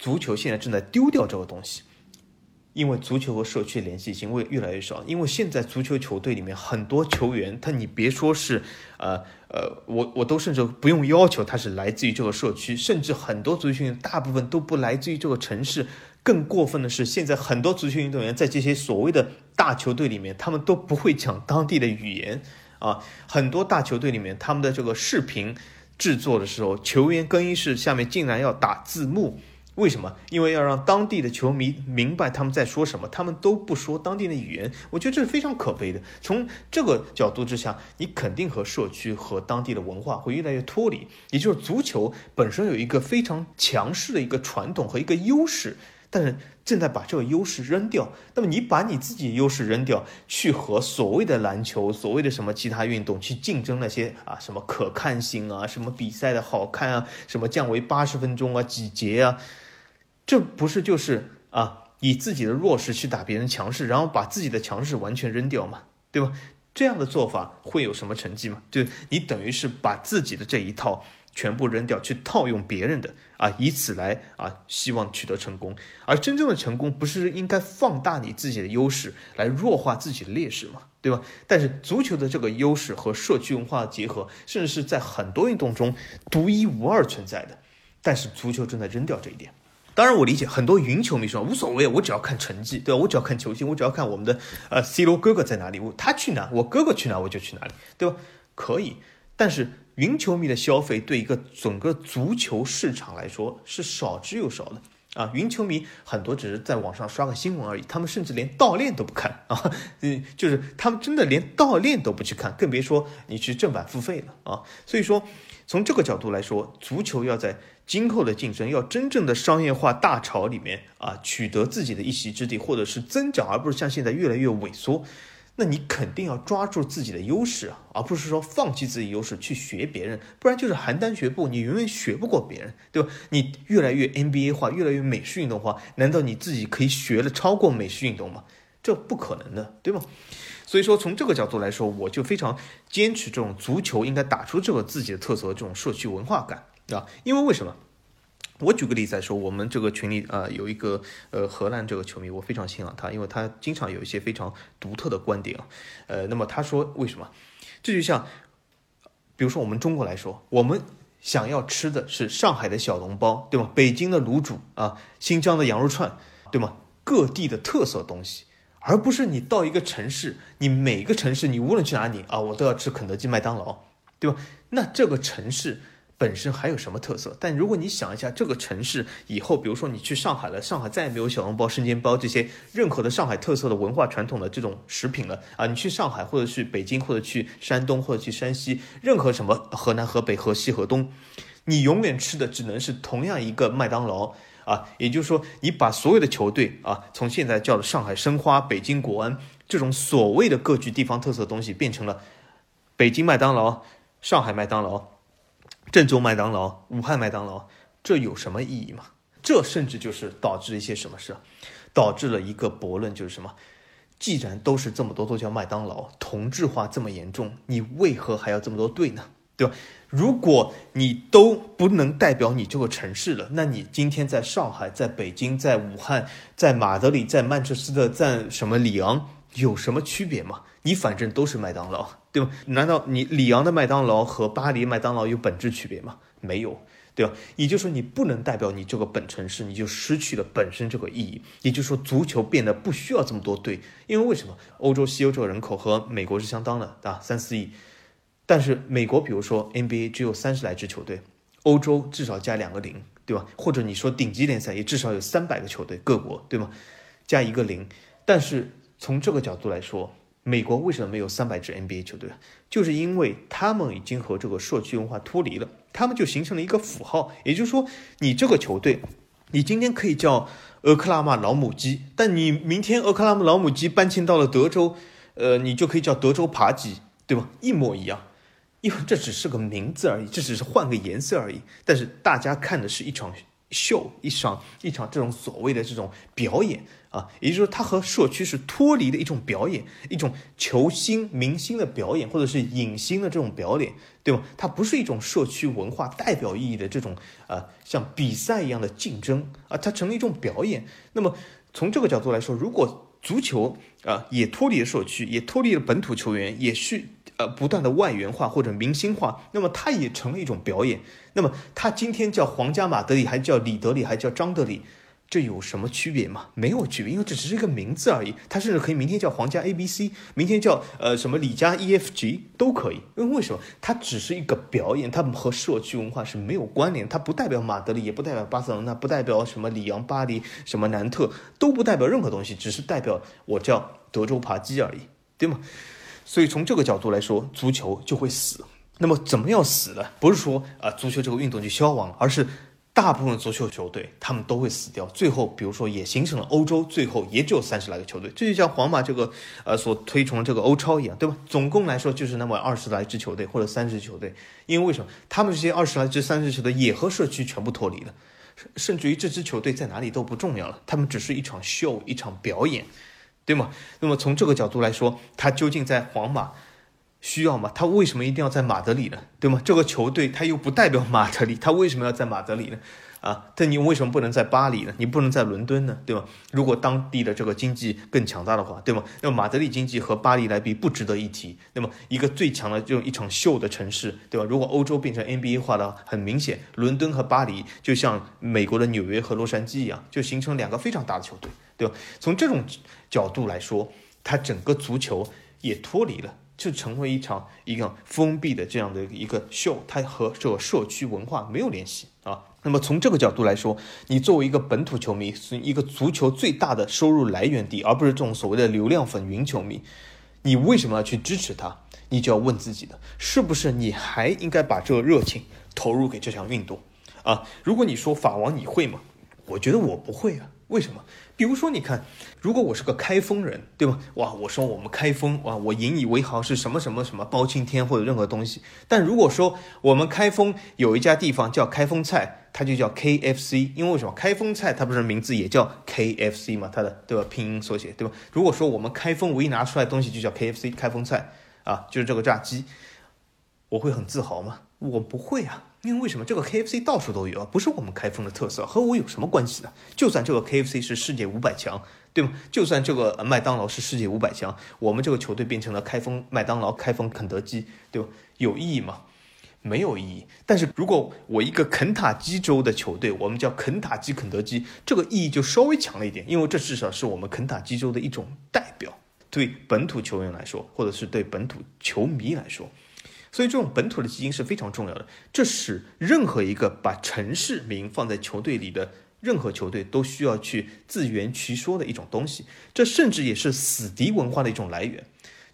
足球现在正在丢掉这个东西，因为足球和社区联系已经会越来越少。因为现在足球球队里面很多球员，他你别说是，呃呃，我我都甚至不用要求他是来自于这个社区，甚至很多足球员大部分都不来自于这个城市。更过分的是，现在很多足球运动员在这些所谓的大球队里面，他们都不会讲当地的语言啊。很多大球队里面，他们的这个视频制作的时候，球员更衣室下面竟然要打字幕。为什么？因为要让当地的球迷明白他们在说什么，他们都不说当地的语言，我觉得这是非常可悲的。从这个角度之下，你肯定和社区和当地的文化会越来越脱离。也就是足球本身有一个非常强势的一个传统和一个优势，但是正在把这个优势扔掉。那么你把你自己的优势扔掉，去和所谓的篮球、所谓的什么其他运动去竞争那些啊什么可看性啊、什么比赛的好看啊、什么降为八十分钟啊、几节啊。这不是就是啊，以自己的弱势去打别人强势，然后把自己的强势完全扔掉嘛，对吧？这样的做法会有什么成绩吗？就你等于是把自己的这一套全部扔掉，去套用别人的啊，以此来啊，希望取得成功。而真正的成功不是应该放大你自己的优势，来弱化自己的劣势吗？对吧？但是足球的这个优势和社区文化的结合，甚至是在很多运动中独一无二存在的。但是足球正在扔掉这一点。当然，我理解很多云球迷说无所谓，我只要看成绩，对吧？我只要看球星，我只要看我们的呃 C 罗哥哥在哪里，我他去哪，我哥哥去哪，我就去哪里，对吧？可以，但是云球迷的消费对一个整个足球市场来说是少之又少的啊。云球迷很多只是在网上刷个新闻而已，他们甚至连盗链都不看 啊，嗯，就是他们真的连盗链都不去看，更别说你去正版付费了啊。所以说，从这个角度来说，足球要在。今后的竞争要真正的商业化大潮里面啊，取得自己的一席之地，或者是增长，而不是像现在越来越萎缩，那你肯定要抓住自己的优势啊，而不是说放弃自己优势去学别人，不然就是邯郸学步，你永远学不过别人，对吧？你越来越 NBA 化，越来越美式运动化，难道你自己可以学的超过美式运动吗？这不可能的，对吗？所以说，从这个角度来说，我就非常坚持这种足球应该打出这个自己的特色，这种社区文化感。啊，因为为什么？我举个例子来说，我们这个群里啊有一个呃荷兰这个球迷，我非常欣赏他，因为他经常有一些非常独特的观点啊。呃，那么他说为什么？这就像，比如说我们中国来说，我们想要吃的是上海的小笼包，对吗？北京的卤煮啊，新疆的羊肉串，对吗？各地的特色东西，而不是你到一个城市，你每个城市你无论去哪里啊，我都要吃肯德基、麦当劳，对吧？那这个城市。本身还有什么特色？但如果你想一下，这个城市以后，比如说你去上海了，上海再也没有小笼包、生煎包这些任何的上海特色的文化传统的这种食品了啊！你去上海，或者去北京，或者去山东，或者去山西，任何什么河南、河北、河西、河东，你永远吃的只能是同样一个麦当劳啊！也就是说，你把所有的球队啊，从现在叫的上海申花、北京国安这种所谓的各具地方特色的东西，变成了北京麦当劳、上海麦当劳。郑州麦当劳、武汉麦当劳，这有什么意义吗？这甚至就是导致了一些什么事？导致了一个悖论，就是什么？既然都是这么多都叫麦当劳，同质化这么严重，你为何还要这么多队呢？对吧？如果你都不能代表你这个城市了，那你今天在上海、在北京、在武汉、在马德里、在曼彻斯特、在什么里昂，有什么区别吗？你反正都是麦当劳。对吧？难道你里昂的麦当劳和巴黎麦当劳有本质区别吗？没有，对吧？也就是说，你不能代表你这个本城市，你就失去了本身这个意义。也就是说，足球变得不需要这么多队，因为为什么？欧洲、西欧这个人口和美国是相当的，对吧，三四亿。但是美国，比如说 NBA 只有三十来支球队，欧洲至少加两个零，对吧？或者你说顶级联赛也至少有三百个球队，各国，对吗？加一个零。但是从这个角度来说，美国为什么没有三百支 NBA 球队？就是因为他们已经和这个社区文化脱离了，他们就形成了一个符号。也就是说，你这个球队，你今天可以叫俄克拉玛老母鸡，但你明天俄克拉玛老母鸡搬迁到了德州，呃，你就可以叫德州扒鸡，对吧？一模一样，因为这只是个名字而已，这只是换个颜色而已。但是大家看的是一场秀，一场一场这种所谓的这种表演。啊，也就是说，它和社区是脱离的一种表演，一种球星、明星的表演，或者是影星的这种表演，对吗？它不是一种社区文化代表意义的这种啊，像比赛一样的竞争啊，它成了一种表演。那么从这个角度来说，如果足球啊也脱离了社区，也脱离了本土球员，也是呃不断的外援化或者明星化，那么它也成了一种表演。那么它今天叫皇家马德里，还叫里德里，还叫张德里。这有什么区别吗？没有区别，因为这只是一个名字而已。它甚至可以明天叫皇家 A B C，明天叫呃什么李家 E F G 都可以。因为为什么？它只是一个表演，它和社区文化是没有关联。它不代表马德里，也不代表巴塞罗那，不代表什么里昂、巴黎、什么南特，都不代表任何东西，只是代表我叫德州扒鸡而已，对吗？所以从这个角度来说，足球就会死。那么怎么样死呢？不是说啊足球这个运动就消亡了，而是。大部分足球球队，他们都会死掉。最后，比如说，也形成了欧洲，最后也只有三十来个球队。这就像皇马这个，呃，所推崇的这个欧超一样，对吧？总共来说就是那么二十来支球队或者三十支球队。因为为什么？他们这些二十来支、三十支球队也和社区全部脱离了，甚至于这支球队在哪里都不重要了。他们只是一场秀，一场表演，对吗？那么从这个角度来说，他究竟在皇马？需要吗？他为什么一定要在马德里呢？对吗？这个球队他又不代表马德里，他为什么要在马德里呢？啊，但你为什么不能在巴黎呢？你不能在伦敦呢？对吗？如果当地的这个经济更强大的话，对吗？那么马德里经济和巴黎来比不值得一提。那么一个最强的这种一场秀的城市，对吧？如果欧洲变成 NBA 化的，很明显，伦敦和巴黎就像美国的纽约和洛杉矶一样，就形成两个非常大的球队，对吧？从这种角度来说，它整个足球也脱离了。就成为一场一个封闭的这样的一个秀，它和这个社区文化没有联系啊。那么从这个角度来说，你作为一个本土球迷，是一个足球最大的收入来源地，而不是这种所谓的流量粉云球迷，你为什么要去支持他？你就要问自己的，是不是你还应该把这个热情投入给这项运动啊？如果你说法王你会吗？我觉得我不会啊。为什么？比如说，你看，如果我是个开封人，对吧？哇，我说我们开封，哇，我引以为豪是什么什么什么包青天或者任何东西。但如果说我们开封有一家地方叫开封菜，它就叫 K F C，因为为什么？开封菜它不是名字也叫 K F C 嘛，它的对吧？拼音缩写对吧？如果说我们开封唯一拿出来东西就叫 K F C，开封菜啊，就是这个炸鸡，我会很自豪吗？我不会啊。因为为什么这个 KFC 到处都有啊？不是我们开封的特色，和我有什么关系呢？就算这个 KFC 是世界五百强，对吗？就算这个麦当劳是世界五百强，我们这个球队变成了开封麦当劳、开封肯德基，对吧？有意义吗？没有意义。但是如果我一个肯塔基州的球队，我们叫肯塔基肯德基，这个意义就稍微强了一点，因为这至少是我们肯塔基州的一种代表，对本土球员来说，或者是对本土球迷来说。所以，这种本土的基因是非常重要的。这是任何一个把城市名放在球队里的任何球队都需要去自圆其说的一种东西。这甚至也是死敌文化的一种来源。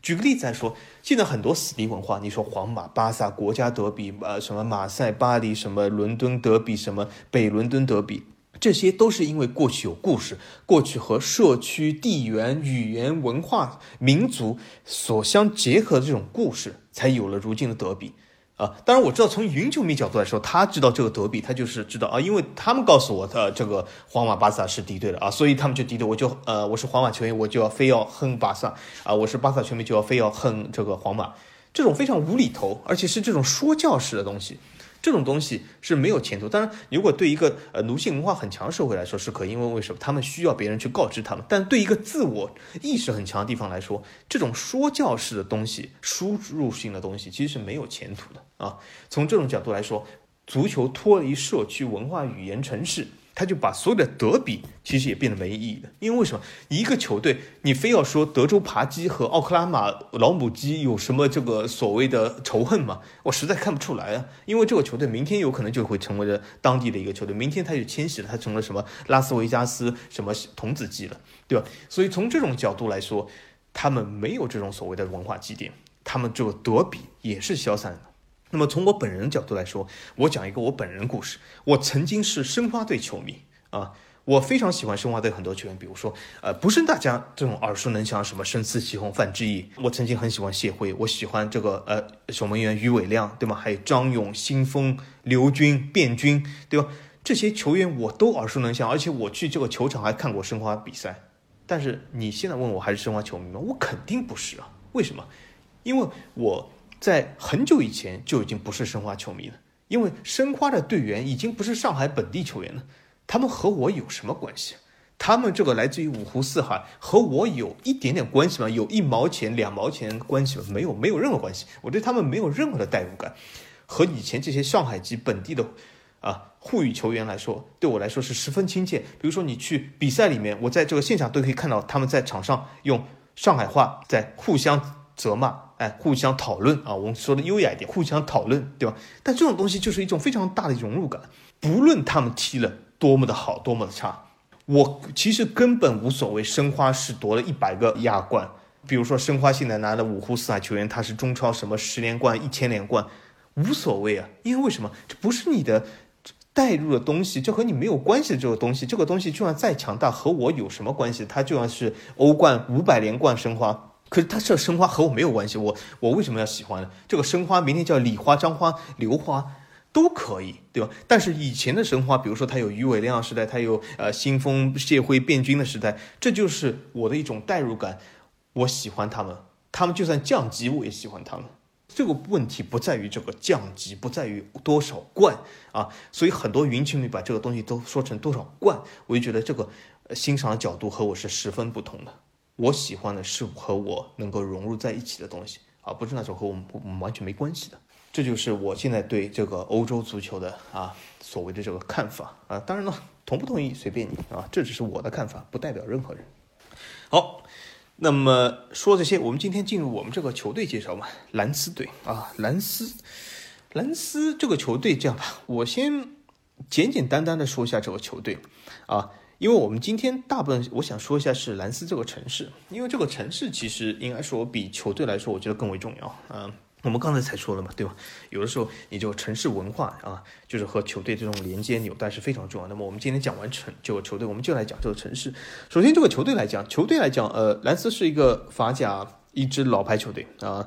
举个例子来说，现在很多死敌文化，你说皇马、巴萨、国家德比，呃，什么马赛、巴黎，什么伦敦德比，什么北伦敦德比。这些都是因为过去有故事，过去和社区、地缘、语言、文化、民族所相结合的这种故事，才有了如今的德比啊。当然，我知道从云球迷角度来说，他知道这个德比，他就是知道啊，因为他们告诉我的这个皇马、巴萨是敌对的啊，所以他们就敌对。我就呃，我是皇马球员，我就要非要恨巴萨啊；我是巴萨球迷，就要非要恨这个皇马。这种非常无厘头，而且是这种说教式的东西。这种东西是没有前途。当然，如果对一个呃奴性文化很强的社会来说是可，因为为什么？他们需要别人去告知他们。但对一个自我意识很强的地方来说，这种说教式的东西、输入性的东西，其实是没有前途的啊。从这种角度来说，足球脱离社区文化、语言、城市。他就把所有的德比其实也变得没意义了，因为为什么一个球队你非要说德州扒鸡和奥克拉马老母鸡有什么这个所谓的仇恨吗？我实在看不出来啊，因为这个球队明天有可能就会成为了当地的一个球队，明天他就迁徙了，他成了什么拉斯维加斯什么童子鸡了，对吧？所以从这种角度来说，他们没有这种所谓的文化积淀，他们这个德比也是消散的。那么从我本人角度来说，我讲一个我本人故事。我曾经是申花队球迷啊，我非常喜欢申花队很多球员，比如说，呃，不是大家这种耳熟能详什么申思齐宏、范志毅，我曾经很喜欢谢辉，我喜欢这个呃守门员于伟亮，对吗？还有张勇、新峰、刘军、卞军，对吧？这些球员我都耳熟能详，而且我去这个球场还看过申花比赛。但是你现在问我还是申花球迷吗？我肯定不是啊。为什么？因为我。在很久以前就已经不是申花球迷了，因为申花的队员已经不是上海本地球员了，他们和我有什么关系？他们这个来自于五湖四海，和我有一点点关系吗？有一毛钱、两毛钱关系吗？没有，没有任何关系。我对他们没有任何的代入感，和以前这些上海籍本地的，啊，沪语球员来说，对我来说是十分亲切。比如说你去比赛里面，我在这个现场都可以看到他们在场上用上海话在互相责骂，哎，互相讨论啊。我们说的优雅一点，互相讨论，对吧？但这种东西就是一种非常大的融入感。不论他们踢了多么的好，多么的差，我其实根本无所谓。申花是夺了一百个亚冠，比如说申花现在拿了五湖四海球员，他是中超什么十连冠、一千连冠，无所谓啊。因为为什么？这不是你的。带入的东西，这和你没有关系的这个东西，这个东西就算再强大，和我有什么关系？它就算是欧冠五百连冠申花，可是它这申花和我没有关系。我我为什么要喜欢呢？这个申花明天叫李花、张花、刘花都可以，对吧？但是以前的申花，比如说它有鱼尾亮时代，它有呃新风谢辉变军的时代，这就是我的一种代入感。我喜欢他们，他们就算降级，我也喜欢他们。这个问题不在于这个降级，不在于多少冠啊，所以很多云情侣把这个东西都说成多少冠，我就觉得这个欣赏的角度和我是十分不同的。我喜欢的是和我能够融入在一起的东西，而不是那种和我们我们完全没关系的。这就是我现在对这个欧洲足球的啊所谓的这个看法啊。当然了，同不同意随便你啊，这只是我的看法，不代表任何人。好。那么说这些，我们今天进入我们这个球队介绍嘛，兰斯队啊，兰斯，兰斯这个球队这样吧，我先简简单单的说一下这个球队啊，因为我们今天大部分我想说一下是兰斯这个城市，因为这个城市其实应该说比球队来说，我觉得更为重要啊。我们刚才才说了嘛，对吧？有的时候你这个城市文化啊，就是和球队这种连接纽带是非常重要。那么我们今天讲完城这个球队，我们就来讲这个城市。首先，这个球队来讲，球队来讲，呃，兰斯是一个法甲一支老牌球队啊，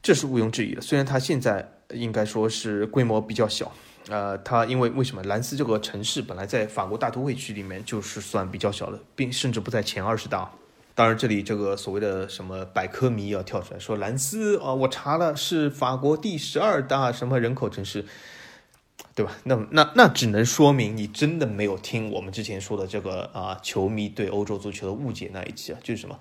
这是毋庸置疑的。虽然它现在应该说是规模比较小，呃，它因为为什么？兰斯这个城市本来在法国大都会区里面就是算比较小的，并甚至不在前二十大。当然，这里这个所谓的什么百科迷要跳出来说，兰斯啊，我查了是法国第十二大什么人口城市，对吧？那那那只能说明你真的没有听我们之前说的这个啊，球迷对欧洲足球的误解那一期啊，就是什么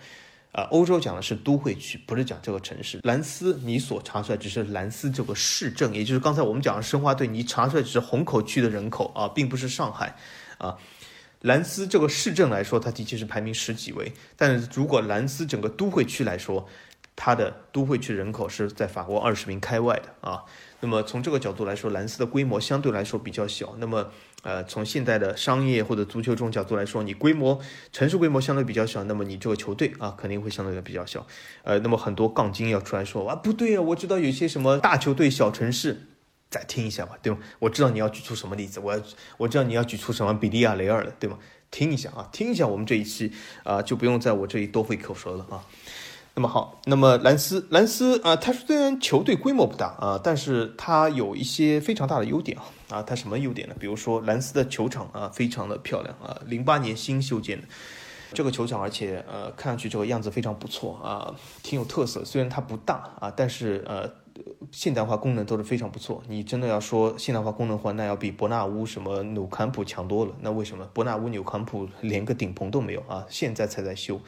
啊，欧洲讲的是都会区，不是讲这个城市。兰斯你所查出来只是兰斯这个市政，也就是刚才我们讲的申花队，你查出来只是虹口区的人口啊，并不是上海啊。兰斯这个市政来说，它的确是排名十几位。但是如果兰斯整个都会区来说，它的都会区人口是在法国二十名开外的啊。那么从这个角度来说，兰斯的规模相对来说比较小。那么，呃，从现在的商业或者足球这种角度来说，你规模城市规模相对比较小，那么你这个球队啊肯定会相对的比较小。呃，那么很多杠精要出来说啊，不对啊，我知道有些什么大球队小城市。再听一下吧，对吗？我知道你要举出什么例子，我要我知道你要举出什么比利亚雷尔的，对吗？听一下啊，听一下我们这一期啊，就不用在我这里多费口舌了啊。那么好，那么兰斯兰斯啊，他虽然球队规模不大啊，但是他有一些非常大的优点啊啊，他什么优点呢？比如说兰斯的球场啊，非常的漂亮啊，零八年新修建的这个球场，而且呃，看上去这个样子非常不错啊，挺有特色。虽然它不大啊，但是呃。现代化功能都是非常不错。你真的要说现代化功能话，那要比伯纳乌什么纽坎普强多了。那为什么伯纳乌纽坎普连个顶棚都没有啊？现在才在修。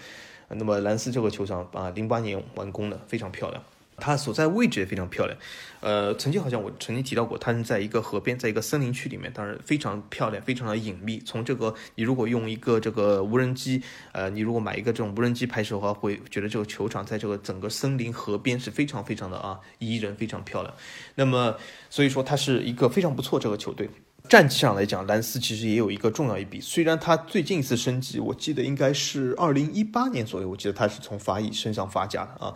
那么兰斯这个球场啊，零八年完工的，非常漂亮。它所在位置也非常漂亮，呃，曾经好像我曾经提到过，它是在一个河边，在一个森林区里面，当然非常漂亮，非常的隐秘。从这个，你如果用一个这个无人机，呃，你如果买一个这种无人机拍摄的话，会觉得这个球场在这个整个森林河边是非常非常的啊宜人，非常漂亮。那么，所以说它是一个非常不错这个球队。战绩上来讲，兰斯其实也有一个重要一笔，虽然他最近一次升级，我记得应该是二零一八年左右，我记得他是从法乙升上法甲的啊，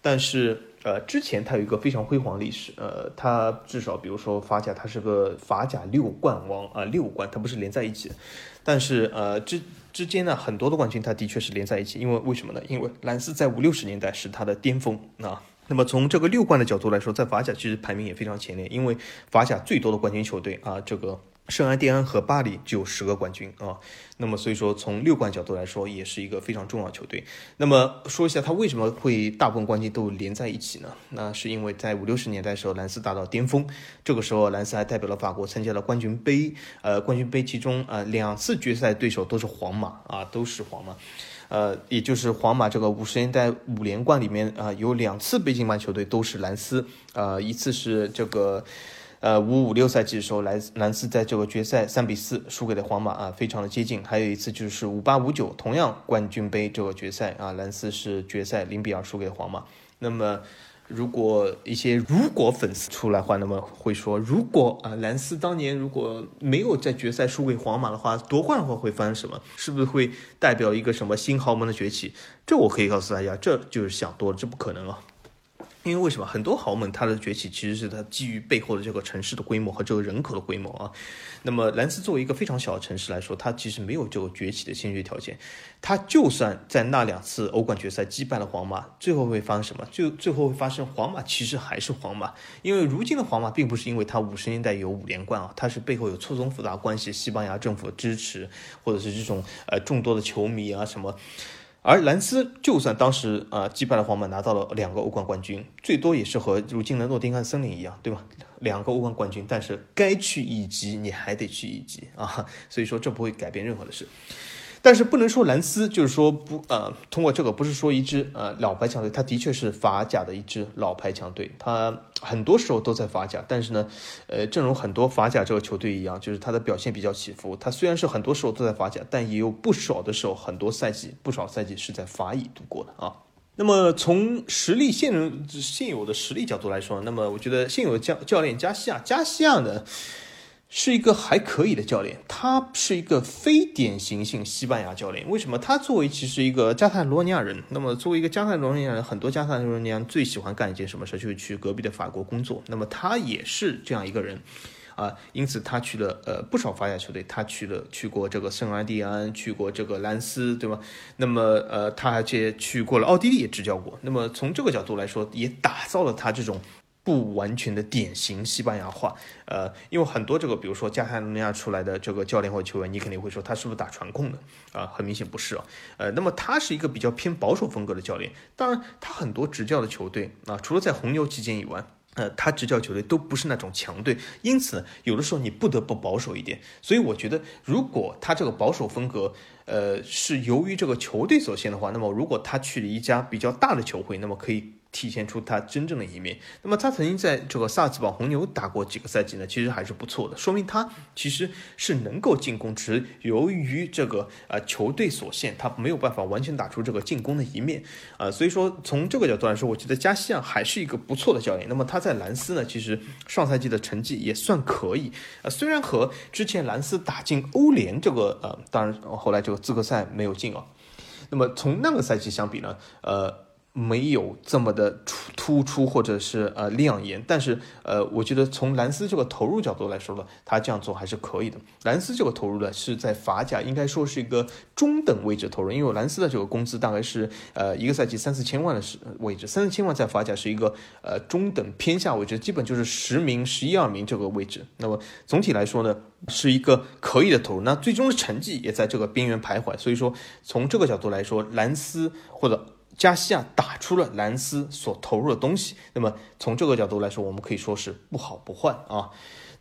但是。呃，之前他有一个非常辉煌历史，呃，他至少比如说法甲，他是个法甲六冠王啊，六冠，他不是连在一起，但是呃之之间呢，很多的冠军他的确是连在一起，因为为什么呢？因为兰斯在五六十年代是他的巅峰啊。那么从这个六冠的角度来说，在法甲其实排名也非常前列，因为法甲最多的冠军球队啊，这个。圣安蒂安和巴黎就有十个冠军啊，那么所以说从六冠角度来说，也是一个非常重要球队。那么说一下他为什么会大部分冠军都连在一起呢？那是因为在五六十年代时候，兰斯达到巅峰，这个时候兰斯还代表了法国参加了冠军杯，呃，冠军杯其中啊两次决赛对手都是皇马啊，都是皇马，呃，也就是皇马这个五十年代五连冠里面啊有两次杯竞班球队都是兰斯，呃，一次是这个。呃五五六赛季的时候，莱兰斯在这个决赛三比四输给了皇马啊，非常的接近。还有一次就是五八五九，同样冠军杯这个决赛啊，兰斯是决赛零比二输给皇马。那么。如果一些如果粉丝出来话，那么会说，如果啊兰斯当年如果没有在决赛输给皇马的话，夺冠的话会发生什么？是不是会代表一个什么新豪门的崛起？这我可以告诉大家，这就是想多了，这不可能啊。因为为什么很多豪门它的崛起其实是它基于背后的这个城市的规模和这个人口的规模啊。那么兰斯作为一个非常小的城市来说，它其实没有这个崛起的先决条件。它就算在那两次欧冠决赛击败了皇马，最后会发生什么？就最后会发生皇马其实还是皇马。因为如今的皇马并不是因为它五十年代有五连冠啊，它是背后有错综复杂关系，西班牙政府的支持，或者是这种呃众多的球迷啊什么。而兰斯就算当时啊击败了皇马，拿到了两个欧冠冠军，最多也是和如今的诺丁汉森林一样，对吧？两个欧冠冠军，但是该去乙级你还得去乙级啊，所以说这不会改变任何的事。但是不能说兰斯就是说不呃，通过这个不是说一支呃老牌强队，他的确是法甲的一支老牌强队，他很多时候都在法甲，但是呢，呃，正如很多法甲这个球队一样，就是他的表现比较起伏。他虽然是很多时候都在法甲，但也有不少的时候，很多赛季不少赛季是在法乙度过的啊。那么从实力现人现有的实力角度来说，那么我觉得现有的教教练加西亚加西亚呢。是一个还可以的教练，他是一个非典型性西班牙教练。为什么？他作为其实一个加泰罗尼亚人，那么作为一个加泰罗尼亚人，很多加泰罗尼亚人最喜欢干一件什么事，就是去隔壁的法国工作。那么他也是这样一个人，啊，因此他去了呃不少法甲球队，他去了去过这个圣安蒂安，去过这个兰斯，对吗？那么呃他还去去过了奥地利也执教过。那么从这个角度来说，也打造了他这种。不完全的典型西班牙化，呃，因为很多这个，比如说加泰罗尼亚出来的这个教练或球员，你肯定会说他是不是打传控的啊？很明显不是啊，呃，那么他是一个比较偏保守风格的教练。当然，他很多执教的球队啊，除了在红牛期间以外，呃，他执教球队都不是那种强队，因此有的时候你不得不保守一点。所以我觉得，如果他这个保守风格，呃，是由于这个球队所限的话，那么如果他去了一家比较大的球会，那么可以。体现出他真正的一面。那么他曾经在这个萨茨堡红牛打过几个赛季呢，其实还是不错的，说明他其实是能够进攻，只由于这个呃球队所限，他没有办法完全打出这个进攻的一面啊。所以说从这个角度来说，我觉得加西亚还是一个不错的教练。那么他在兰斯呢，其实上赛季的成绩也算可以啊，虽然和之前兰斯打进欧联这个呃，当然后来这个资格赛没有进啊。那么从那个赛季相比呢，呃。没有这么的突突出或者是呃亮眼，但是呃，我觉得从兰斯这个投入角度来说呢，他这样做还是可以的。兰斯这个投入呢是在法甲应该说是一个中等位置投入，因为兰斯的这个工资大概是呃一个赛季三四千万的是位置，三四千万在法甲是一个呃中等偏下位置，基本就是十名、十一二名这个位置。那么总体来说呢，是一个可以的投入。那最终的成绩也在这个边缘徘徊，所以说从这个角度来说，兰斯或者。加西亚打出了兰斯所投入的东西，那么从这个角度来说，我们可以说是不好不坏啊。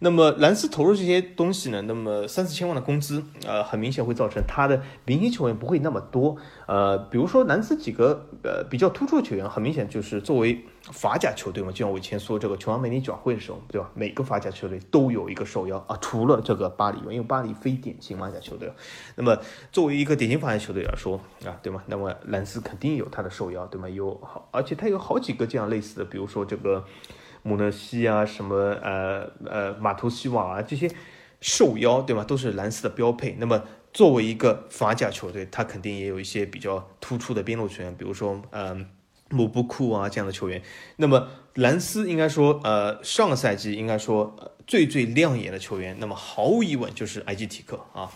那么兰斯投入这些东西呢？那么三四千万的工资，呃，很明显会造成他的明星球员不会那么多。呃，比如说兰斯几个呃比较突出的球员，很明显就是作为法甲球队嘛，就像我以前说这个琼安美女转会的时候，对吧？每个法甲球队都有一个受邀啊，除了这个巴黎，因为巴黎非典型法甲球队。那么作为一个典型法甲球队来说啊，对吗？那么兰斯肯定有他的受邀，对吗？有好，而且他有好几个这样类似的，比如说这个。姆勒西啊，什么呃呃马图西瓦啊，这些受邀对吗？都是兰斯的标配。那么作为一个法甲球队，他肯定也有一些比较突出的边路球员，比如说嗯姆布库啊这样的球员。那么兰斯应该说，呃上个赛季应该说最最亮眼的球员，那么毫无疑问就是埃基提克啊。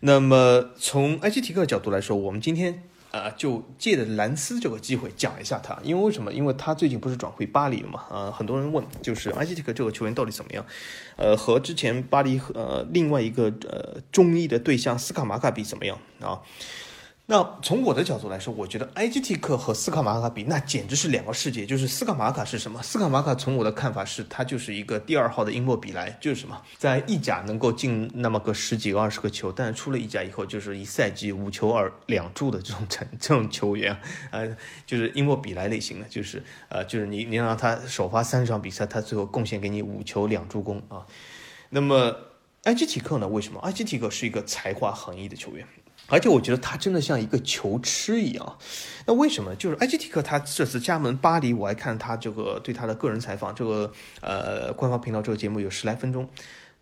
那么从埃基提克角度来说，我们今天。呃，就借着兰斯这个机会讲一下他，因为为什么？因为他最近不是转会巴黎了嘛？呃，很多人问，就是埃希特克这个球员到底怎么样？呃，和之前巴黎和呃另外一个呃中意的对象斯卡马卡比怎么样啊？那从我的角度来说，我觉得埃基蒂克和斯卡马卡比，那简直是两个世界。就是斯卡马卡是什么？斯卡马卡从我的看法是，他就是一个第二号的英莫比莱，就是什么，在意甲能够进那么个十几个、二十个球，但是出了意甲以后，就是一赛季五球二两助的这种 成这种球员，呃，就是英莫比莱类型的，就是呃，就是你你让他首发三十场比赛，他最后贡献给你五球两助攻啊。那么埃基蒂克呢？为什么？埃基蒂克是一个才华横溢的球员。而且我觉得他真的像一个球痴一样，那为什么？就是埃吉蒂克他这次加盟巴黎，我还看他这个对他的个人采访，这个呃官方频道这个节目有十来分钟，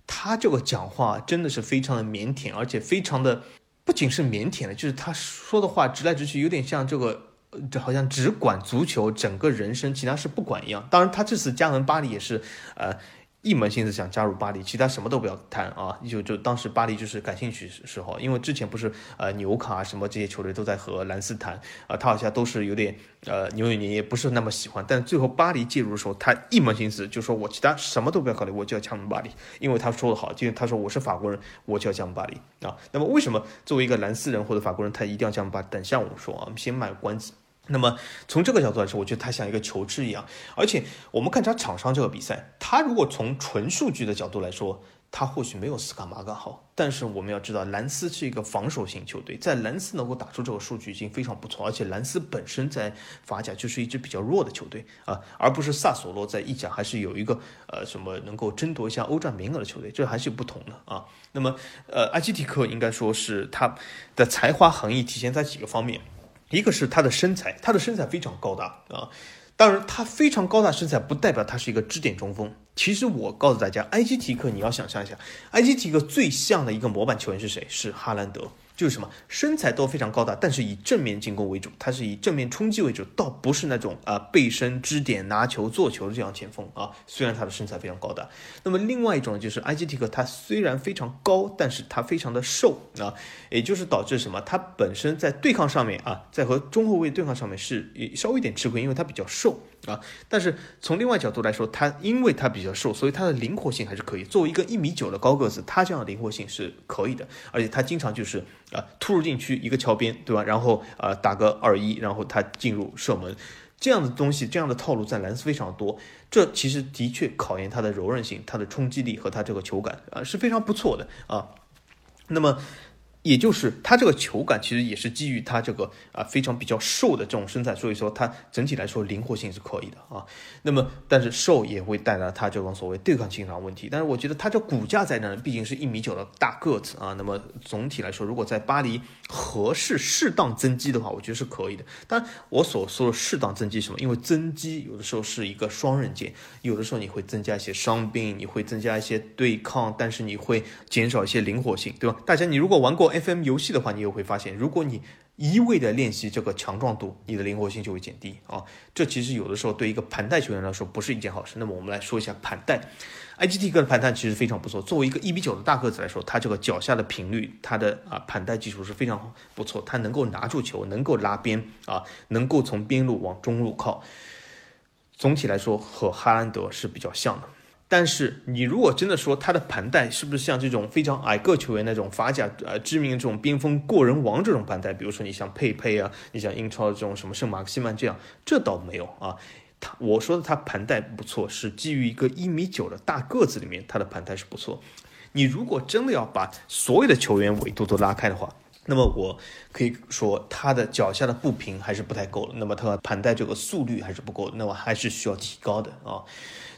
他这个讲话真的是非常的腼腆，而且非常的不仅是腼腆的，就是他说的话直来直去，有点像这个这好像只管足球，整个人生其他事不管一样。当然，他这次加盟巴黎也是呃。一门心思想加入巴黎，其他什么都不要谈啊！就就当时巴黎就是感兴趣时候，因为之前不是呃纽卡什么这些球队都在和兰斯谈啊，他好像都是有点呃扭扭捏捏，不是那么喜欢。但最后巴黎介入的时候，他一门心思就说我其他什么都不要考虑，我就要加盟巴黎，因为他说的好，就他说我是法国人，我就要加盟巴黎啊。那么为什么作为一个兰斯人或者法国人，他一定要加盟巴黎？等下我们说啊，我们先卖关子。那么从这个角度来说，我觉得他像一个球痴一样，而且我们看他场上这个比赛，他如果从纯数据的角度来说，他或许没有斯卡马嘎好，但是我们要知道，兰斯是一个防守型球队，在兰斯能够打出这个数据已经非常不错，而且兰斯本身在法甲就是一支比较弱的球队啊，而不是萨索洛在意甲还是有一个呃什么能够争夺一下欧战名额的球队，这还是有不同的啊。那么呃，埃基蒂克应该说是他的才华横溢体现在几个方面。一个是他的身材，他的身材非常高大啊。当然，他非常高大身材不代表他是一个支点中锋。其实我告诉大家，埃基提克，你要想象一下，埃基提克最像的一个模板球员是谁？是哈兰德。就是什么身材都非常高大，但是以正面进攻为主，他是以正面冲击为主，倒不是那种啊背身支点拿球做球的这样前锋啊。虽然他的身材非常高大，那么另外一种就是埃基提克，他虽然非常高，但是他非常的瘦啊，也就是导致什么？他本身在对抗上面啊，在和中后卫对抗上面是稍微有点吃亏，因为他比较瘦。啊，但是从另外角度来说，他因为他比较瘦，所以他的灵活性还是可以。作为一个一米九的高个子，他这样的灵活性是可以的。而且他经常就是啊突入禁区一个桥边，对吧？然后啊打个二一，然后他进入射门，这样的东西，这样的套路在兰斯非常多。这其实的确考验他的柔韧性、他的冲击力和他这个球感啊是非常不错的啊。那么。也就是他这个球感其实也是基于他这个啊非常比较瘦的这种身材，所以说他整体来说灵活性是可以的啊。那么但是瘦也会带来他这种所谓对抗性上问题。但是我觉得他这骨架在那，毕竟是一米九的大个子啊。那么总体来说，如果在巴黎合适适当增肌的话，我觉得是可以的。但我所说的适当增肌什么？因为增肌有的时候是一个双刃剑，有的时候你会增加一些伤病，你会增加一些对抗，但是你会减少一些灵活性，对吧？大家你如果玩过。FM 游戏的话，你也会发现，如果你一味的练习这个强壮度，你的灵活性就会减低啊。这其实有的时候对一个盘带球员来说不是一件好事。那么我们来说一下盘带，埃基蒂克的盘带其实非常不错。作为一个一比九的大个子来说，他这个脚下的频率，他的啊盘带技术是非常不错。他能够拿住球，能够拉边啊，能够从边路往中路靠。总体来说和哈兰德是比较像的。但是你如果真的说他的盘带是不是像这种非常矮个球员那种法甲呃知名这种边锋过人王这种盘带，比如说你像佩佩啊，你像英超的这种什么圣马克西曼这样，这倒没有啊。他我说的他盘带不错，是基于一个一米九的大个子里面，他的盘带是不错。你如果真的要把所有的球员维度都拉开的话，那么我可以说他的脚下的步频还是不太够的，那么他盘带这个速率还是不够，那么还是需要提高的啊。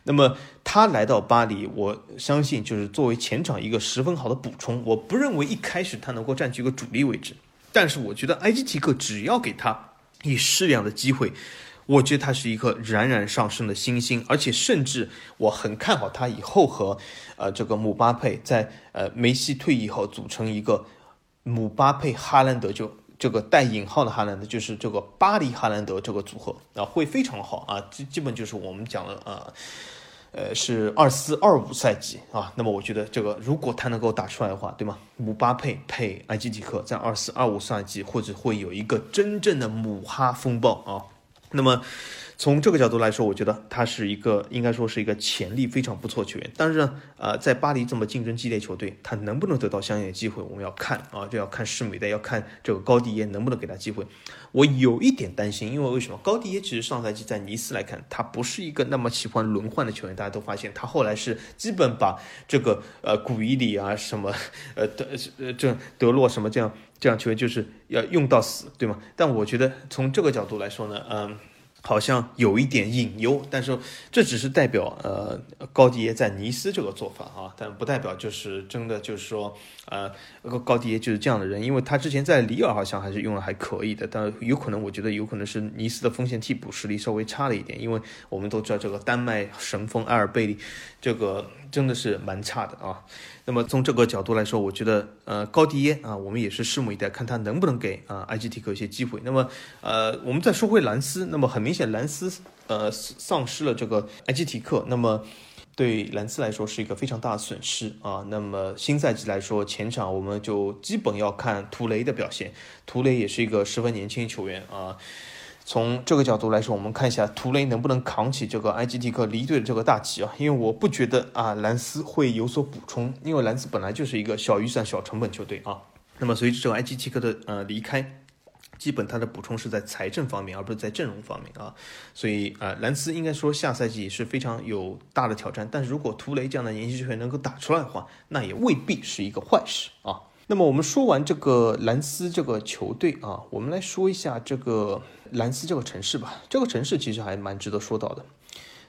那么他来到巴黎，我相信就是作为前场一个十分好的补充。我不认为一开始他能够占据一个主力位置，但是我觉得埃基提克只要给他以适量的机会，我觉得他是一颗冉冉上升的新星，而且甚至我很看好他以后和呃这个姆巴佩在呃梅西退役后组成一个姆巴佩哈兰德就。这个带引号的哈兰德就是这个巴黎哈兰德这个组合啊，会非常好啊，基基本就是我们讲的啊，呃，是二四二五赛季啊。那么我觉得这个如果他能够打出来的话，对吗？姆巴佩配埃基蒂克在二四二五赛季或者会有一个真正的姆哈风暴啊。那么。从这个角度来说，我觉得他是一个应该说是一个潜力非常不错球员。但是呢，呃，在巴黎这么竞争激烈球队，他能不能得到相应的机会，我们要看啊，这要看施美代，要看这个高迪耶能不能给他机会。我有一点担心，因为为什么？高迪耶其实上赛季在尼斯来看，他不是一个那么喜欢轮换的球员。大家都发现，他后来是基本把这个呃古伊里啊什么呃德呃这德洛什么这样这样球员就是要用到死，对吗？但我觉得从这个角度来说呢，嗯。好像有一点隐忧，但是这只是代表呃高迪耶在尼斯这个做法啊，但不代表就是真的就是说呃高迪耶就是这样的人，因为他之前在里尔好像还是用的还可以的，但有可能我觉得有可能是尼斯的锋线替补实力稍微差了一点，因为我们都知道这个丹麦神锋埃尔贝利这个真的是蛮差的啊。那么从这个角度来说，我觉得呃高迪耶啊，我们也是拭目以待，看他能不能给啊埃吉提克一些机会。那么呃我们再说回兰斯，那么很明显兰斯呃丧失了这个埃吉提克，那么对兰斯来说是一个非常大的损失啊。那么新赛季来说，前场我们就基本要看图雷的表现，图雷也是一个十分年轻球员啊。从这个角度来说，我们看一下图雷能不能扛起这个埃吉蒂克离队的这个大旗啊？因为我不觉得啊，兰斯会有所补充，因为兰斯本来就是一个小预算、小成本球队啊。那么随着这个埃吉蒂克的呃离开，基本他的补充是在财政方面，而不是在阵容方面啊。所以啊，兰斯应该说下赛季是非常有大的挑战。但是如果图雷这样的年轻球员能够打出来的话，那也未必是一个坏事啊。那么我们说完这个兰斯这个球队啊，我们来说一下这个。兰斯这个城市吧，这个城市其实还蛮值得说到的。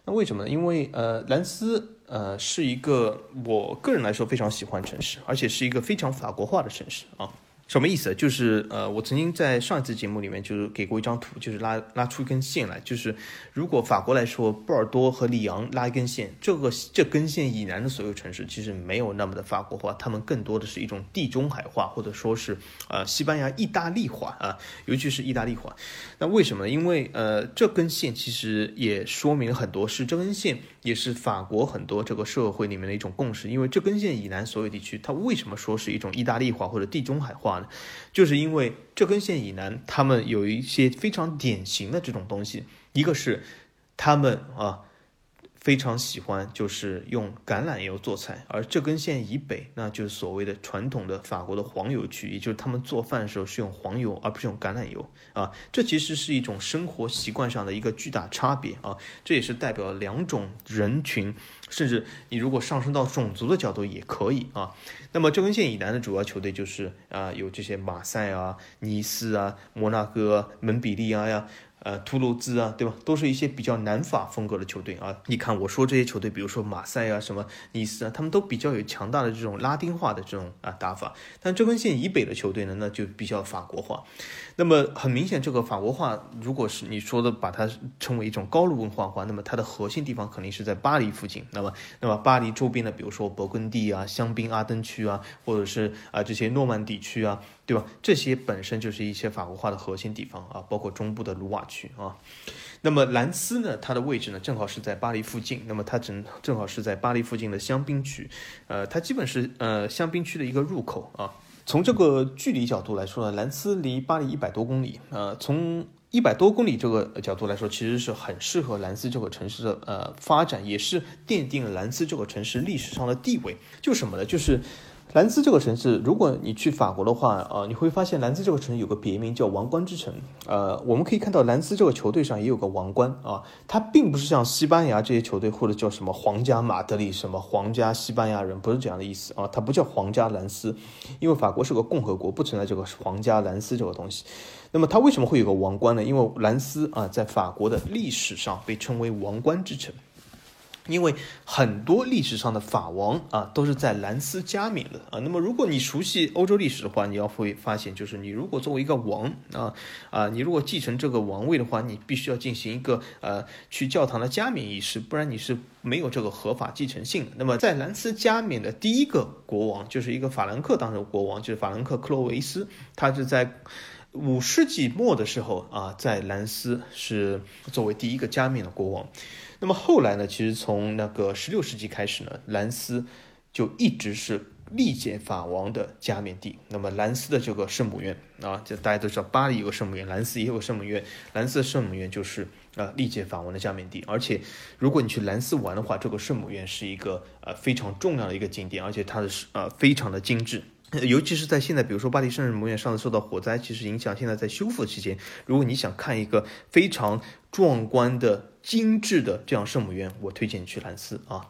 那为什么呢？因为呃，兰斯呃是一个我个人来说非常喜欢城市，而且是一个非常法国化的城市啊。什么意思？就是呃，我曾经在上一次节目里面就是给过一张图，就是拉拉出一根线来，就是如果法国来说，波尔多和里昂拉一根线，这个这根线以南的所有城市其实没有那么的法国化，他们更多的是一种地中海化，或者说是呃西班牙意大利化啊，尤其是意大利化。那为什么呢？因为呃这根线其实也说明了很多，事这根线也是法国很多这个社会里面的一种共识。因为这根线以南所有地区，它为什么说是一种意大利化或者地中海化呢？就是因为这根线以南，他们有一些非常典型的这种东西，一个是他们啊。非常喜欢就是用橄榄油做菜，而这根线以北，那就是所谓的传统的法国的黄油区，也就是他们做饭的时候是用黄油而不是用橄榄油啊。这其实是一种生活习惯上的一个巨大差别啊。这也是代表两种人群，甚至你如果上升到种族的角度也可以啊。那么这根线以南的主要球队就是啊，有这些马赛啊、尼斯啊、摩纳哥、蒙彼利埃呀。呃，图卢兹啊，对吧？都是一些比较南法风格的球队啊。你看，我说这些球队，比如说马赛啊，什么尼斯啊，他们都比较有强大的这种拉丁化的这种啊打法。但这根线以北的球队呢，那就比较法国化。那么很明显，这个法国化，如果是你说的把它称为一种高卢文化的话，那么它的核心地方肯定是在巴黎附近。那么，那么巴黎周边的，比如说勃艮第啊、香槟阿登区啊，或者是啊这些诺曼底区啊。对吧？这些本身就是一些法国化的核心地方啊，包括中部的卢瓦区啊。那么兰斯呢，它的位置呢，正好是在巴黎附近。那么它正正好是在巴黎附近的香槟区，呃，它基本是呃香槟区的一个入口啊。从这个距离角度来说呢，兰斯离巴黎一百多公里，呃，从一百多公里这个角度来说，其实是很适合兰斯这个城市的呃发展，也是奠定了兰斯这个城市历史上的地位。就什么呢？就是。兰斯这个城市，如果你去法国的话，呃，你会发现兰斯这个城市有个别名叫王冠之城。呃，我们可以看到兰斯这个球队上也有个王冠啊，它并不是像西班牙这些球队或者叫什么皇家马德里、什么皇家西班牙人，不是这样的意思啊，它不叫皇家兰斯，因为法国是个共和国，不存在这个皇家兰斯这个东西。那么它为什么会有个王冠呢？因为兰斯啊，在法国的历史上被称为王冠之城。因为很多历史上的法王啊，都是在兰斯加冕的啊。那么，如果你熟悉欧洲历史的话，你要会发现，就是你如果作为一个王啊啊，你如果继承这个王位的话，你必须要进行一个呃去教堂的加冕仪式，不然你是没有这个合法继承性的。那么，在兰斯加冕的第一个国王，就是一个法兰克当的国王，就是法兰克克洛维斯，他是在五世纪末的时候啊，在兰斯是作为第一个加冕的国王。那么后来呢？其实从那个十六世纪开始呢，兰斯就一直是历届法王的加冕地。那么兰斯的这个圣母院啊，就大家都知道，巴黎有个圣母院，兰斯也有个圣母院。兰斯圣母院就是啊历届法王的加冕地。而且如果你去兰斯玩的话，这个圣母院是一个呃非常重要的一个景点，而且它的呃非常的精致。尤其是在现在，比如说巴黎圣母院上次受到火灾，其实影响现在在修复期间。如果你想看一个非常壮观的、精致的这样圣母院，我推荐你去兰斯啊。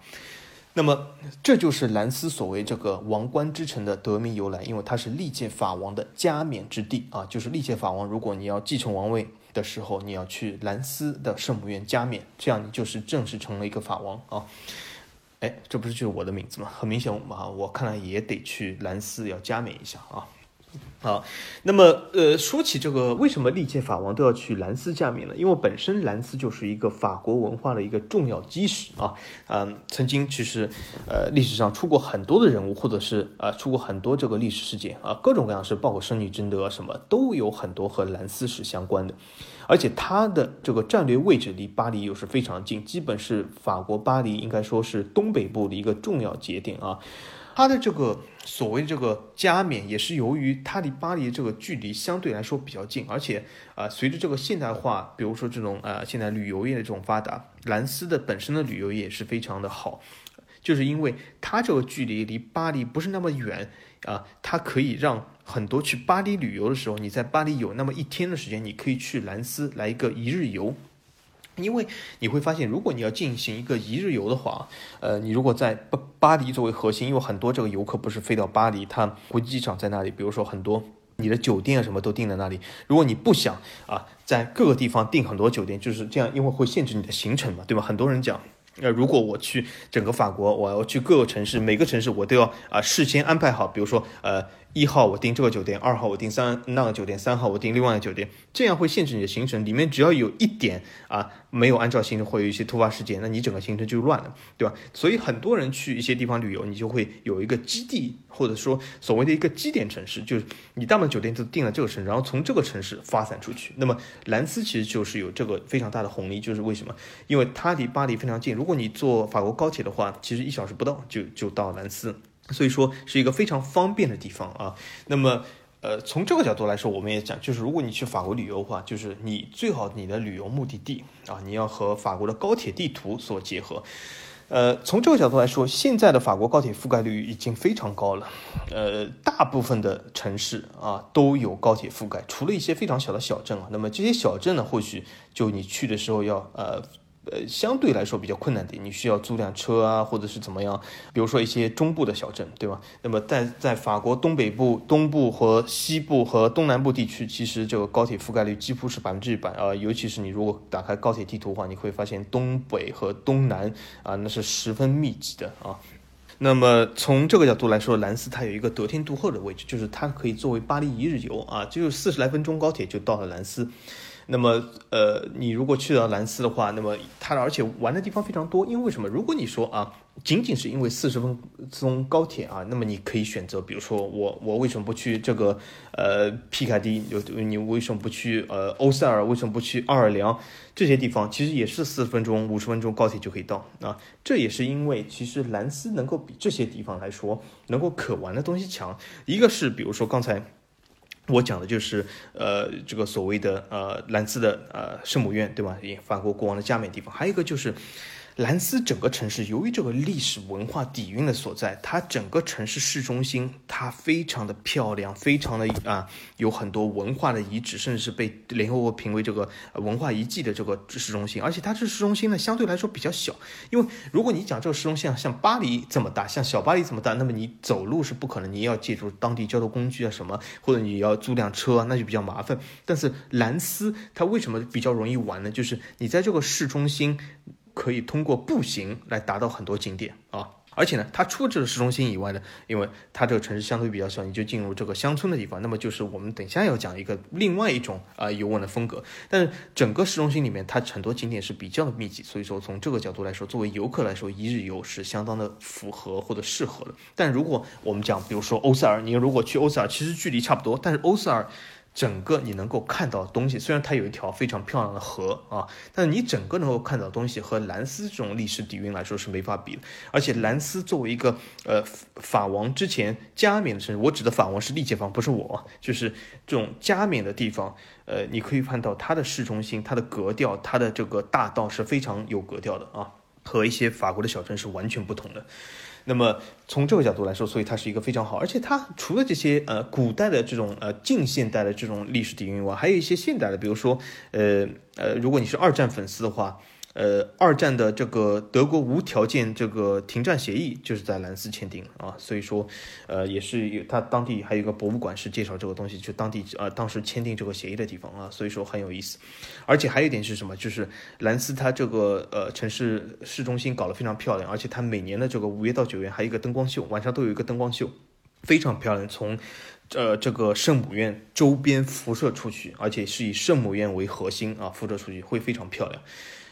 那么这就是兰斯所谓这个王冠之城的得名由来，因为它是历届法王的加冕之地啊。就是历届法王，如果你要继承王位的时候，你要去兰斯的圣母院加冕，这样你就是正式成了一个法王啊。哎，这不是就是我的名字吗？很明显，啊，我看来也得去兰斯要加冕一下啊。好，那么呃，说起这个，为什么历届法王都要去兰斯加冕呢？因为本身兰斯就是一个法国文化的一个重要基石啊。嗯，曾经其实呃历史上出过很多的人物，或者是呃出过很多这个历史事件啊，各种各样是，包括圣女贞德什么，都有很多和兰斯是相关的。而且它的这个战略位置离巴黎又是非常近，基本是法国巴黎应该说是东北部的一个重要节点啊。它的这个所谓这个加冕，也是由于它离巴黎这个距离相对来说比较近，而且啊，随着这个现代化，比如说这种呃现在旅游业的这种发达，兰斯的本身的旅游业是非常的好，就是因为它这个距离离巴黎不是那么远啊，它可以让很多去巴黎旅游的时候，你在巴黎有那么一天的时间，你可以去兰斯来一个一日游。因为你会发现，如果你要进行一个一日游的话，呃，你如果在巴巴黎作为核心，因为很多这个游客不是飞到巴黎，他国际机场在那里，比如说很多你的酒店啊什么都订在那里。如果你不想啊，在各个地方订很多酒店，就是这样，因为会限制你的行程嘛，对吧？很多人讲，呃，如果我去整个法国，我要去各个城市，每个城市我都要啊事先安排好，比如说呃。一号我订这个酒店，二号我订三那个酒店，三号我订另外的酒店，这样会限制你的行程。里面只要有一点啊没有按照行程，会有一些突发事件，那你整个行程就乱了，对吧？所以很多人去一些地方旅游，你就会有一个基地，或者说所谓的一个基点城市，就是你大部分酒店都订了这个城市，然后从这个城市发散出去。那么兰斯其实就是有这个非常大的红利，就是为什么？因为它离巴黎非常近，如果你坐法国高铁的话，其实一小时不到就就到兰斯。所以说是一个非常方便的地方啊。那么，呃，从这个角度来说，我们也讲，就是如果你去法国旅游的话，就是你最好你的旅游目的地啊，你要和法国的高铁地图所结合。呃，从这个角度来说，现在的法国高铁覆盖率已经非常高了。呃，大部分的城市啊都有高铁覆盖，除了一些非常小的小镇啊。那么这些小镇呢，或许就你去的时候要呃。呃，相对来说比较困难点，你需要租辆车啊，或者是怎么样？比如说一些中部的小镇，对吧？那么在在法国东北部、东部和西部和东南部地区，其实这个高铁覆盖率几乎是百分之一百啊。尤其是你如果打开高铁地图的话，你会发现东北和东南啊，那是十分密集的啊。那么从这个角度来说，兰斯它有一个得天独厚的位置，就是它可以作为巴黎一日游啊，就是四十来分钟高铁就到了兰斯。那么，呃，你如果去到兰斯的话，那么它而且玩的地方非常多。因为为什么？如果你说啊，仅仅是因为四十分钟高铁啊，那么你可以选择，比如说我我为什么不去这个呃皮卡迪？有你为什么不去呃欧塞尔？为什么不去奥尔良？这些地方其实也是四十分钟、五十分钟高铁就可以到啊。这也是因为其实兰斯能够比这些地方来说能够可玩的东西强。一个是比如说刚才。我讲的就是，呃，这个所谓的呃兰斯的呃圣母院，对吧？法国国王的加冕地方，还有一个就是。兰斯整个城市，由于这个历史文化底蕴的所在，它整个城市市中心它非常的漂亮，非常的啊，有很多文化的遗址，甚至是被联合国评为这个文化遗迹的这个市中心。而且它这市中心呢，相对来说比较小，因为如果你讲这个市中心啊，像巴黎这么大，像小巴黎这么大，那么你走路是不可能，你要借助当地交通工具啊什么，或者你要租辆车，那就比较麻烦。但是兰斯它为什么比较容易玩呢？就是你在这个市中心。可以通过步行来达到很多景点啊，而且呢，它除了这个市中心以外呢，因为它这个城市相对比较小，你就进入这个乡村的地方，那么就是我们等下要讲一个另外一种啊游玩的风格。但是整个市中心里面，它很多景点是比较的密集，所以说从这个角度来说，作为游客来说，一日游是相当的符合或者适合的。但如果我们讲，比如说欧塞尔，你如果去欧塞尔，其实距离差不多，但是欧塞尔。整个你能够看到的东西，虽然它有一条非常漂亮的河啊，但是你整个能够看到东西和兰斯这种历史底蕴来说是没法比的。而且兰斯作为一个呃法王之前加冕的城市，我指的法王是历届方，不是我，就是这种加冕的地方，呃，你可以看到它的市中心、它的格调、它的这个大道是非常有格调的啊，和一些法国的小城是完全不同的。那么从这个角度来说，所以它是一个非常好，而且它除了这些呃古代的这种呃近现代的这种历史底蕴外，还有一些现代的，比如说呃呃，如果你是二战粉丝的话。呃，二战的这个德国无条件这个停战协议就是在兰斯签订啊，所以说，呃，也是有他当地还有一个博物馆是介绍这个东西，就当地呃当时签订这个协议的地方啊，所以说很有意思。而且还有一点是什么？就是兰斯它这个呃城市市中心搞得非常漂亮，而且它每年的这个五月到九月还有一个灯光秀，晚上都有一个灯光秀，非常漂亮。从呃这个圣母院周边辐射出去，而且是以圣母院为核心啊，辐射出去会非常漂亮。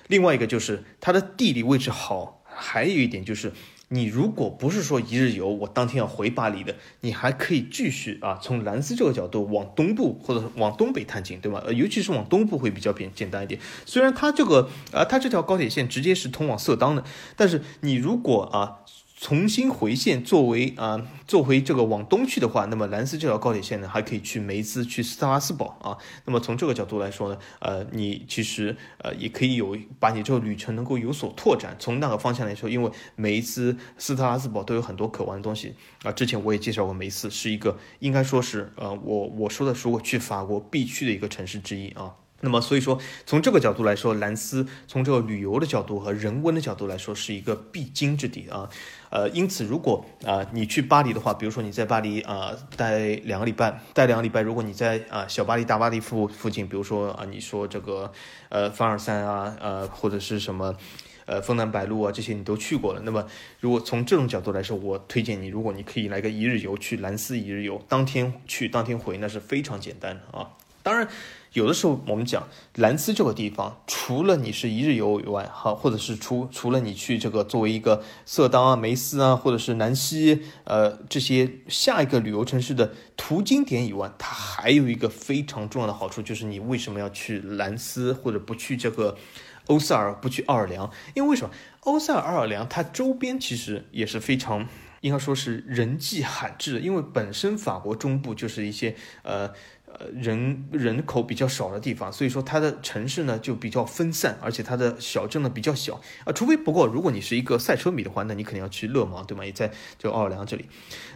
另外一个就是它的地理位置好，还有一点就是，你如果不是说一日游，我当天要回巴黎的，你还可以继续啊，从兰斯这个角度往东部或者往东北探进，对吧？呃，尤其是往东部会比较简简单一点。虽然它这个啊，它这条高铁线直接是通往色当的，但是你如果啊。重新回线作为啊，作为这个往东去的话，那么兰斯这条高铁线呢，还可以去梅兹、去斯特拉斯堡啊。那么从这个角度来说呢，呃，你其实呃也可以有把你这个旅程能够有所拓展。从那个方向来说，因为梅兹、斯特拉斯堡都有很多可玩的东西啊。之前我也介绍过，梅斯是一个应该说是呃，我我说的说过去法国必去的一个城市之一啊。那么，所以说从这个角度来说，兰斯从这个旅游的角度和人文的角度来说，是一个必经之地啊。呃，因此，如果啊你去巴黎的话，比如说你在巴黎啊待两个礼拜，待两个礼拜，如果你在啊小巴黎、大巴黎附附近，比如说啊你说这个呃凡尔赛啊，呃或者是什么呃枫丹白露啊这些你都去过了，那么如果从这种角度来说，我推荐你，如果你可以来个一日游去兰斯一日游，当天去当天回，那是非常简单的啊。当然。有的时候我们讲兰斯这个地方，除了你是一日游以外，哈，或者是除除了你去这个作为一个色当啊、梅斯啊，或者是南希，呃，这些下一个旅游城市的途经点以外，它还有一个非常重要的好处，就是你为什么要去兰斯或者不去这个欧塞尔，不去奥尔良？因为为什么欧塞尔、奥尔良它周边其实也是非常应该说是人迹罕至的，因为本身法国中部就是一些呃。呃，人人口比较少的地方，所以说它的城市呢就比较分散，而且它的小镇呢比较小啊。除非不过，如果你是一个赛车迷的话，那你肯定要去勒芒，对吗？也在就奥尔良这里。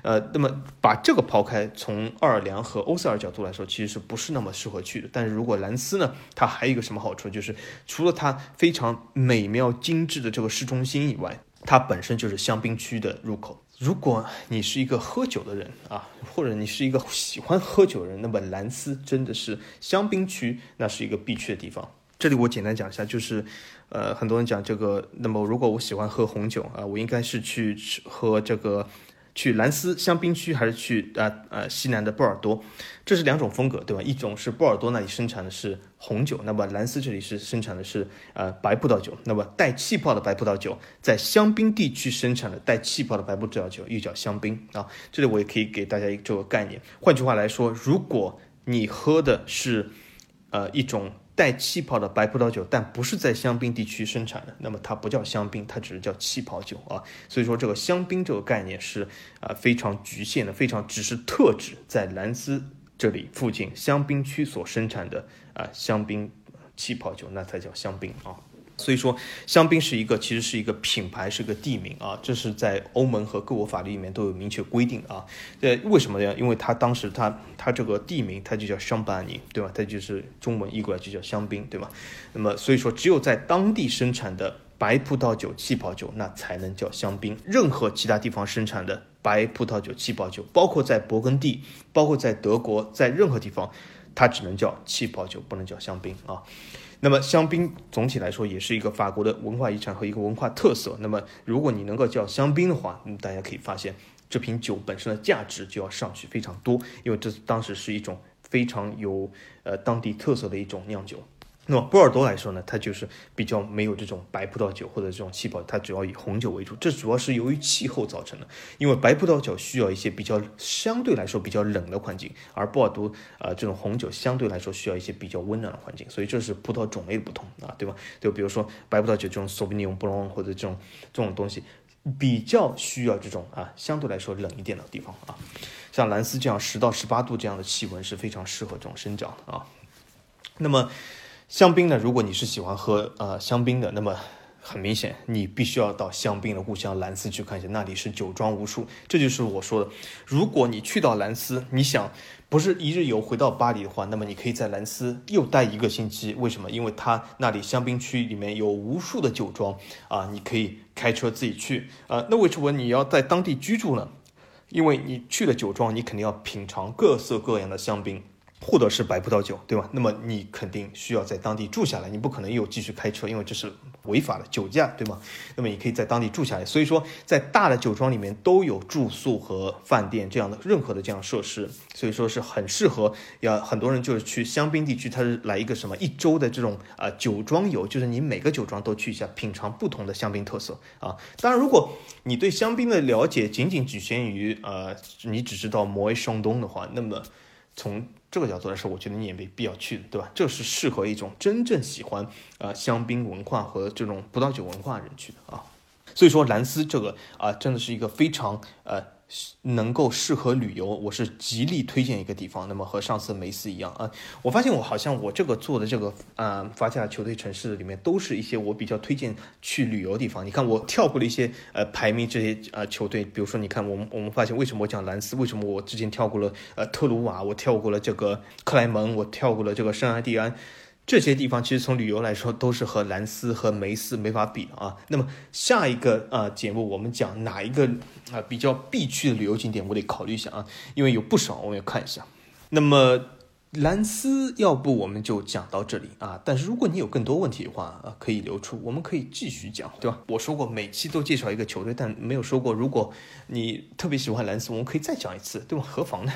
呃，那么把这个抛开，从奥尔良和欧塞尔角度来说，其实是不是那么适合去的？但是如果兰斯呢，它还有一个什么好处，就是除了它非常美妙精致的这个市中心以外，它本身就是香槟区的入口。如果你是一个喝酒的人啊，或者你是一个喜欢喝酒的人，那么兰斯真的是香槟区，那是一个必去的地方。这里我简单讲一下，就是，呃，很多人讲这个，那么如果我喜欢喝红酒啊，我应该是去吃喝这个。去兰斯香槟区还是去呃呃西南的波尔多，这是两种风格，对吧？一种是波尔多那里生产的是红酒，那么兰斯这里是生产的是呃白葡萄酒。那么带气泡的白葡萄酒在香槟地区生产的带气泡的白葡萄酒又叫香槟啊。这里我也可以给大家一个这个概念。换句话来说，如果你喝的是呃一种。带气泡的白葡萄酒，但不是在香槟地区生产的，那么它不叫香槟，它只是叫气泡酒啊。所以说，这个香槟这个概念是啊非常局限的，非常只是特指在兰斯这里附近香槟区所生产的啊香槟气泡酒，那才叫香槟啊。所以说，香槟是一个，其实是一个品牌，是个地名啊。这是在欧盟和各国法律里面都有明确规定啊。呃，为什么呢？因为它当时它它这个地名它就叫香巴尼，对吧？它就是中文译过来就叫香槟，对吧？那么所以说，只有在当地生产的白葡萄酒、气泡酒，那才能叫香槟。任何其他地方生产的白葡萄酒、气泡酒，包括在勃艮第，包括在德国，在任何地方，它只能叫气泡酒，不能叫香槟啊。那么香槟总体来说也是一个法国的文化遗产和一个文化特色。那么如果你能够叫香槟的话，嗯，大家可以发现这瓶酒本身的价值就要上去非常多，因为这当时是一种非常有呃当地特色的一种酿酒。那么波尔多来说呢，它就是比较没有这种白葡萄酒或者这种气泡，它主要以红酒为主。这主要是由于气候造成的，因为白葡萄酒需要一些比较相对来说比较冷的环境，而波尔多呃这种红酒相对来说需要一些比较温暖的环境，所以这是葡萄种类不同啊，对吧？就比如说白葡萄酒这种索比尼翁布朗或者这种这种东西，比较需要这种啊相对来说冷一点的地方啊，像兰斯这样十到十八度这样的气温是非常适合这种生长的啊。那么。香槟呢？如果你是喜欢喝呃香槟的，那么很明显，你必须要到香槟的故乡兰斯去看一下，那里是酒庄无数。这就是我说的，如果你去到兰斯，你想不是一日游回到巴黎的话，那么你可以在兰斯又待一个星期。为什么？因为它那里香槟区里面有无数的酒庄啊，你可以开车自己去啊。那为什么你要在当地居住呢？因为你去了酒庄，你肯定要品尝各色各样的香槟。或者是白葡萄酒，对吧？那么你肯定需要在当地住下来，你不可能又继续开车，因为这是违法的酒驾，对吗？那么你可以在当地住下来。所以说，在大的酒庄里面都有住宿和饭店这样的任何的这样设施，所以说是很适合。要很多人就是去香槟地区，他是来一个什么一周的这种啊酒庄游，就是你每个酒庄都去一下，品尝不同的香槟特色啊。当然，如果你对香槟的了解仅仅局限于呃你只知道摩埃双东的话，那么从这个角度来说，我觉得你也没必要去，对吧？这是适合一种真正喜欢呃香槟文化和这种葡萄酒文化人去的啊。所以说，兰斯这个啊，真的是一个非常呃。能够适合旅游，我是极力推荐一个地方。那么和上次梅斯一样啊，我发现我好像我这个做的这个啊，法甲球队城市里面都是一些我比较推荐去旅游地方。你看我跳过了一些呃排名这些呃球队，比如说你看我们我们发现为什么我讲兰斯，为什么我之前跳过了呃特鲁瓦，我跳过了这个克莱蒙，我跳过了这个圣安蒂安。这些地方其实从旅游来说都是和兰斯和梅斯没法比的啊。那么下一个啊节目我们讲哪一个啊比较必去的旅游景点，我得考虑一下啊，因为有不少我们要看一下。那么兰斯要不我们就讲到这里啊，但是如果你有更多问题的话啊，可以留出，我们可以继续讲，对吧？我说过每期都介绍一个球队，但没有说过如果你特别喜欢兰斯，我们可以再讲一次，对吧？何妨呢？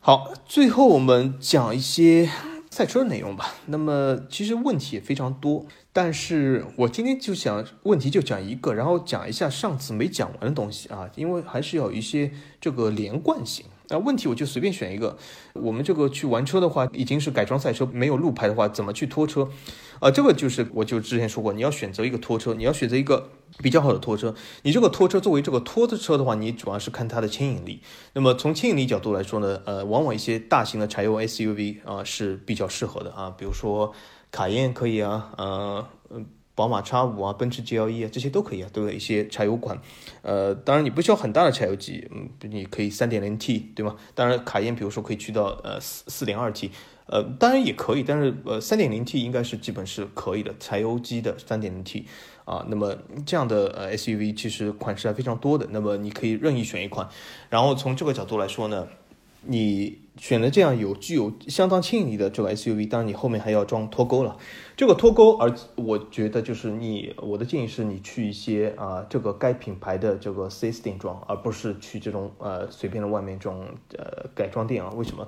好，最后我们讲一些。赛车内容吧，那么其实问题也非常多，但是我今天就想问题就讲一个，然后讲一下上次没讲完的东西啊，因为还是要有一些这个连贯性。那问题我就随便选一个，我们这个去玩车的话，已经是改装赛车，没有路牌的话，怎么去拖车？啊，这个就是我就之前说过，你要选择一个拖车，你要选择一个比较好的拖车。你这个拖车作为这个拖的车的话，你主要是看它的牵引力。那么从牵引力角度来说呢，呃，往往一些大型的柴油 SUV 啊是比较适合的啊，比如说卡宴可以啊，呃，宝马叉五啊，奔驰 GLE 啊，这些都可以啊，都有一些柴油款。呃，当然你不需要很大的柴油机，嗯，你可以三点零 T，对吗？当然卡宴比如说可以去到呃四四点二 T，呃，当然也可以，但是呃三点零 T 应该是基本是可以的，柴油机的三点零 T 啊。那么这样的呃 SUV 其实款式还非常多的，那么你可以任意选一款。然后从这个角度来说呢。你选了这样有具有相当牵引力的这个 SUV，当然你后面还要装脱钩了。这个脱钩，而我觉得就是你，我的建议是你去一些啊，这个该品牌的这个 4S 店装，而不是去这种呃随便的外面这种呃改装店啊。为什么？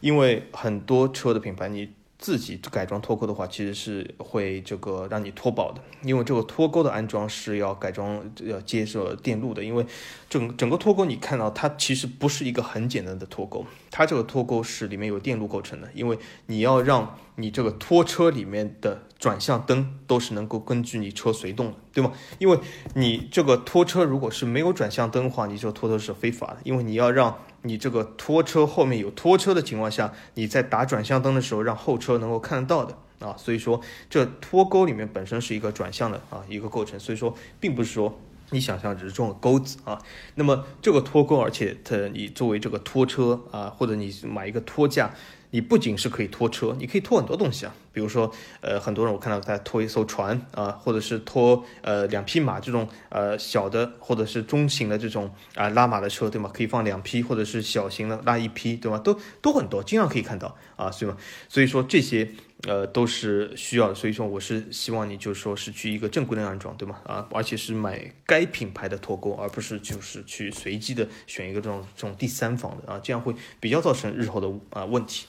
因为很多车的品牌你。自己改装脱钩的话，其实是会这个让你脱保的，因为这个脱钩的安装是要改装要接受电路的，因为整整个脱钩你看到它其实不是一个很简单的脱钩，它这个脱钩是里面有电路构成的，因为你要让你这个拖车里面的转向灯都是能够根据你车随动的，对吗？因为你这个拖车如果是没有转向灯的话，你这个拖车是非法的，因为你要让。你这个拖车后面有拖车的情况下，你在打转向灯的时候，让后车能够看得到的啊，所以说这拖钩里面本身是一个转向的啊一个过程，所以说并不是说你想象只是装个钩子啊。那么这个拖钩，而且它你作为这个拖车啊，或者你买一个拖架。你不仅是可以拖车，你可以拖很多东西啊，比如说，呃，很多人我看到在拖一艘船啊，或者是拖呃两匹马这种呃小的或者是中型的这种啊拉马的车，对吗？可以放两匹，或者是小型的拉一批，对吗？都都很多，经常可以看到啊，是吗？所以说这些呃，都是需要的，所以说我是希望你就是说是去一个正规的安装，对吗？啊，而且是买该品牌的脱钩，而不是就是去随机的选一个这种这种第三方的啊，这样会比较造成日后的啊问题。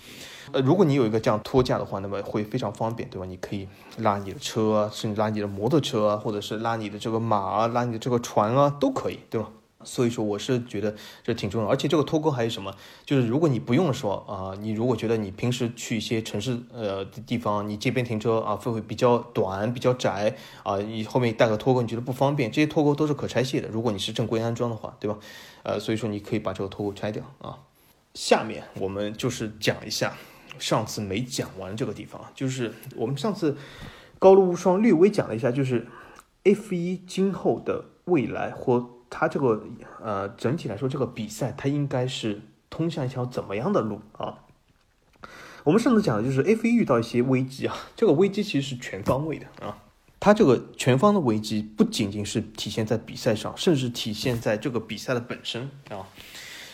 呃，如果你有一个这样托架的话，那么会非常方便，对吧？你可以拉你的车啊，甚至拉你的摩托车啊，或者是拉你的这个马啊，拉你的这个船啊，都可以，对吧？所以说，我是觉得这挺重要，而且这个脱钩还有什么？就是如果你不用说啊，你如果觉得你平时去一些城市呃的地方，你街边停车啊，会会比较短、比较窄啊，你后面带个脱钩，你觉得不方便，这些脱钩都是可拆卸的。如果你是正规安装的话，对吧？呃，所以说你可以把这个脱钩拆掉啊。下面我们就是讲一下上次没讲完这个地方，就是我们上次高露无双略微讲了一下，就是 F 一今后的未来或。它这个呃，整体来说，这个比赛它应该是通向一条怎么样的路啊？我们上次讲的就是 F 一遇到一些危机啊，这个危机其实是全方位的啊。它这个全方的危机不仅仅是体现在比赛上，甚至体现在这个比赛的本身啊。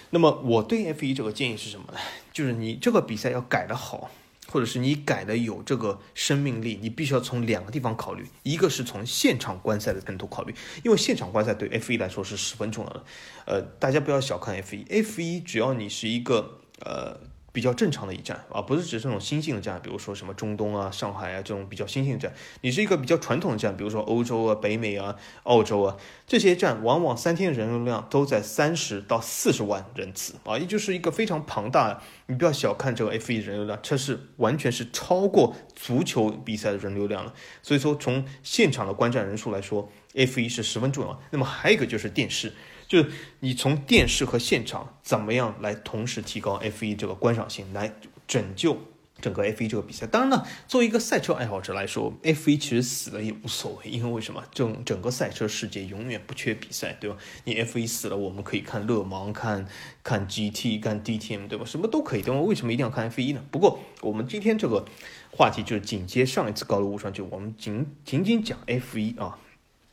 那么我对 F 一这个建议是什么呢？就是你这个比赛要改得好。或者是你改的有这个生命力，你必须要从两个地方考虑，一个是从现场观赛的程度考虑，因为现场观赛对 F 一来说是十分重要的。呃，大家不要小看 F 一，F 一只要你是一个呃。比较正常的一站啊，不是指这种新兴的站，比如说什么中东啊、上海啊这种比较新兴的站。你是一个比较传统的站，比如说欧洲啊、北美啊、澳洲啊这些站，往往三天人流量都在三十到四十万人次啊，也就是一个非常庞大的。你不要小看这个 F1 人流量，这是完全是超过足球比赛的人流量了。所以说，从现场的观战人数来说，F1 是十分重要。那么还有一个就是电视。就是你从电视和现场怎么样来同时提高 F 一这个观赏性，来拯救整个 F 一这个比赛。当然呢，作为一个赛车爱好者来说，F 一其实死了也无所谓，因为为什么？整整个赛车世界永远不缺比赛，对吧？你 F 一死了，我们可以看勒芒，看看 GT，看 DTM，对吧？什么都可以，对吧？为什么一定要看 F 一呢？不过我们今天这个话题就是紧接上一次高露无双，就我们仅仅仅讲 F 一啊。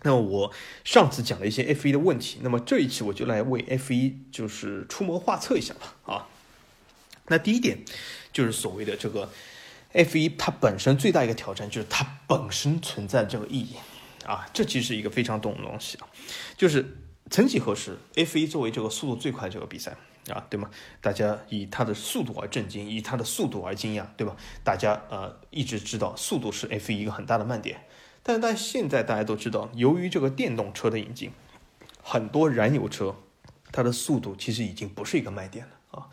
那我上次讲了一些 F 一的问题，那么这一期我就来为 F 一就是出谋划策一下吧啊。那第一点就是所谓的这个 F 一它本身最大一个挑战就是它本身存在这个意义啊，这其实是一个非常懂的东西。就是曾几何时，F 一作为这个速度最快这个比赛啊，对吗？大家以它的速度而震惊，以它的速度而惊讶，对吧？大家呃一直知道速度是 F 一一个很大的卖点。但但现在大家都知道，由于这个电动车的引进，很多燃油车它的速度其实已经不是一个卖点了啊。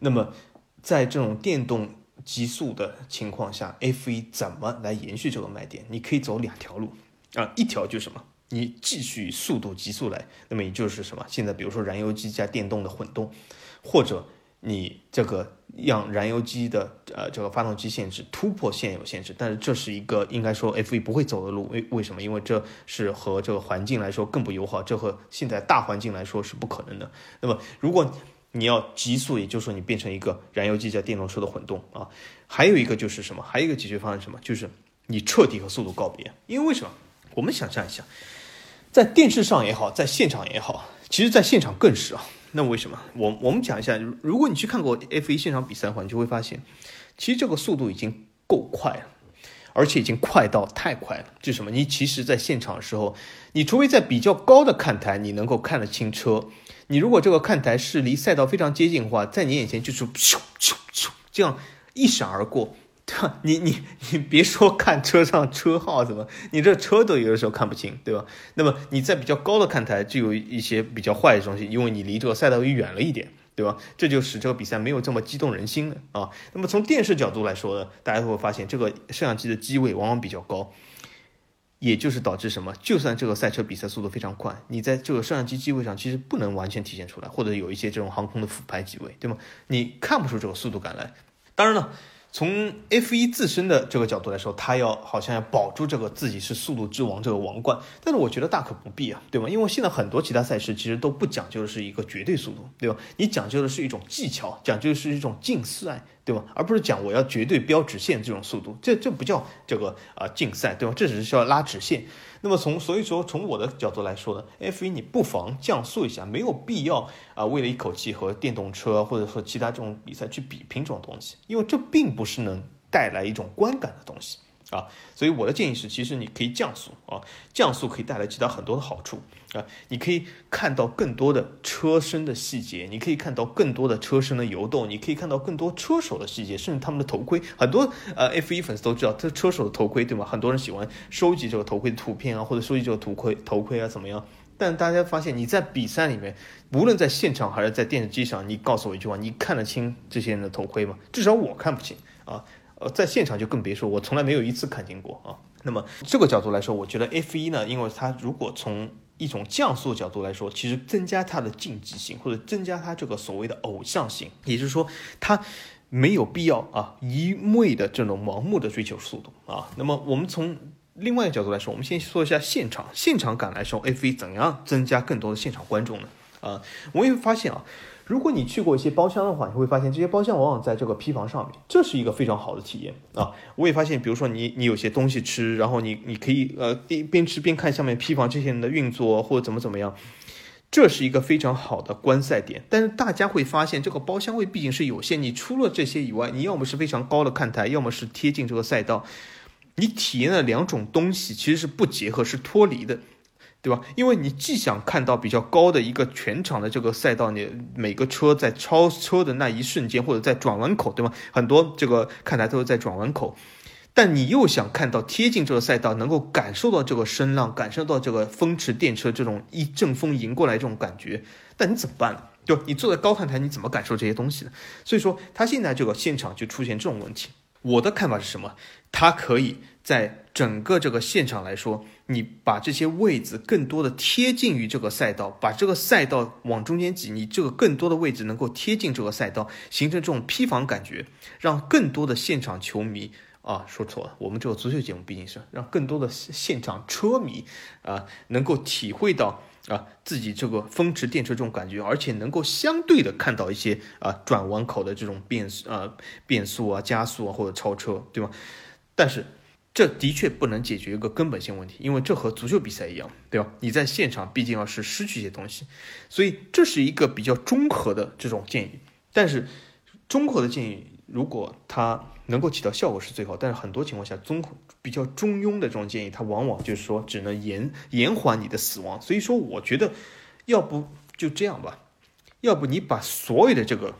那么在这种电动极速的情况下，F1 怎么来延续这个卖点？你可以走两条路啊，一条就是什么？你继续速度极速来，那么也就是什么？现在比如说燃油机加电动的混动，或者。你这个让燃油机的呃这个发动机限制突破现有限制，但是这是一个应该说 F 一不会走的路，为为什么？因为这是和这个环境来说更不友好，这和现在大环境来说是不可能的。那么如果你要极速，也就是说你变成一个燃油机加电动车的混动啊，还有一个就是什么？还有一个解决方案什么？就是你彻底和速度告别。因为为什么？我们想象一下，在电视上也好，在现场也好，其实在现场更是啊。那为什么？我我们讲一下，如果你去看过 F1 现场比赛的话，你就会发现，其实这个速度已经够快了，而且已经快到太快了。就什么？你其实，在现场的时候，你除非在比较高的看台，你能够看得清车。你如果这个看台是离赛道非常接近的话，在你眼前就是咻咻咻这样一闪而过。你你你别说看车上车号怎么，你这车都有的时候看不清，对吧？那么你在比较高的看台就有一些比较坏的东西，因为你离这个赛道又远了一点，对吧？这就使这个比赛没有这么激动人心了啊。那么从电视角度来说呢，大家会发现这个摄像机的机位往往比较高，也就是导致什么？就算这个赛车比赛速度非常快，你在这个摄像机机位上其实不能完全体现出来，或者有一些这种航空的俯拍机位，对吗？你看不出这个速度感来。当然了。从 F 一自身的这个角度来说，它要好像要保住这个自己是速度之王这个王冠，但是我觉得大可不必啊，对吗？因为现在很多其他赛事其实都不讲究的是一个绝对速度，对吧？你讲究的是一种技巧，讲究的是一种竞赛。对吧？而不是讲我要绝对标直线这种速度，这这不叫这个啊竞赛，对吧？这只是需要拉直线。那么从所以说从我的角度来说呢，F 一你不妨降速一下，没有必要啊为了一口气和电动车或者说其他这种比赛去比拼这种东西，因为这并不是能带来一种观感的东西。啊，所以我的建议是，其实你可以降速啊，降速可以带来其他很多的好处啊，你可以看到更多的车身的细节，你可以看到更多的车身的游动，你可以看到更多车手的细节，甚至他们的头盔。很多呃 F1 粉丝都知道，这车手的头盔对吗？很多人喜欢收集这个头盔的图片啊，或者收集这个头盔头盔啊怎么样？但大家发现你在比赛里面，无论在现场还是在电视机上，你告诉我一句话，你看得清这些人的头盔吗？至少我看不清啊。呃，在现场就更别说，我从来没有一次看见过啊。那么这个角度来说，我觉得 F 一呢，因为它如果从一种降速角度来说，其实增加它的竞技性，或者增加它这个所谓的偶像性，也就是说，它没有必要啊一味的这种盲目的追求速度啊。那么我们从另外一个角度来说，我们先说一下现场现场感来说，F 一怎样增加更多的现场观众呢？啊，我也发现啊。如果你去过一些包厢的话，你会发现这些包厢往往在这个批房上面，这是一个非常好的体验啊！我也发现，比如说你你有些东西吃，然后你你可以呃边边吃边看下面批房这些人的运作或者怎么怎么样，这是一个非常好的观赛点。但是大家会发现，这个包厢位毕竟是有限，你除了这些以外，你要么是非常高的看台，要么是贴近这个赛道，你体验的两种东西其实是不结合，是脱离的。对吧？因为你既想看到比较高的一个全场的这个赛道，你每个车在超车的那一瞬间，或者在转弯口，对吗？很多这个看台都是在转弯口，但你又想看到贴近这个赛道，能够感受到这个声浪，感受到这个风驰电掣这种一阵风迎过来这种感觉，但你怎么办呢？对吧？你坐在高看台，你怎么感受这些东西呢？所以说，他现在这个现场就出现这种问题。我的看法是什么？它可以在整个这个现场来说，你把这些位置更多的贴近于这个赛道，把这个赛道往中间挤，你这个更多的位置能够贴近这个赛道，形成这种批房感觉，让更多的现场球迷啊，说错了，我们这个足球节目毕竟是让更多的现场车迷啊，能够体会到。啊，自己这个风驰电掣这种感觉，而且能够相对的看到一些啊转弯口的这种变啊变速啊加速啊或者超车，对吗？但是这的确不能解决一个根本性问题，因为这和足球比赛一样，对吧？你在现场毕竟要是失去一些东西，所以这是一个比较综合的这种建议。但是综合的建议，如果它能够起到效果是最好，但是很多情况下，综合比较中庸的这种建议，它往往就是说只能延延缓你的死亡。所以说，我觉得要不就这样吧，要不你把所有的这个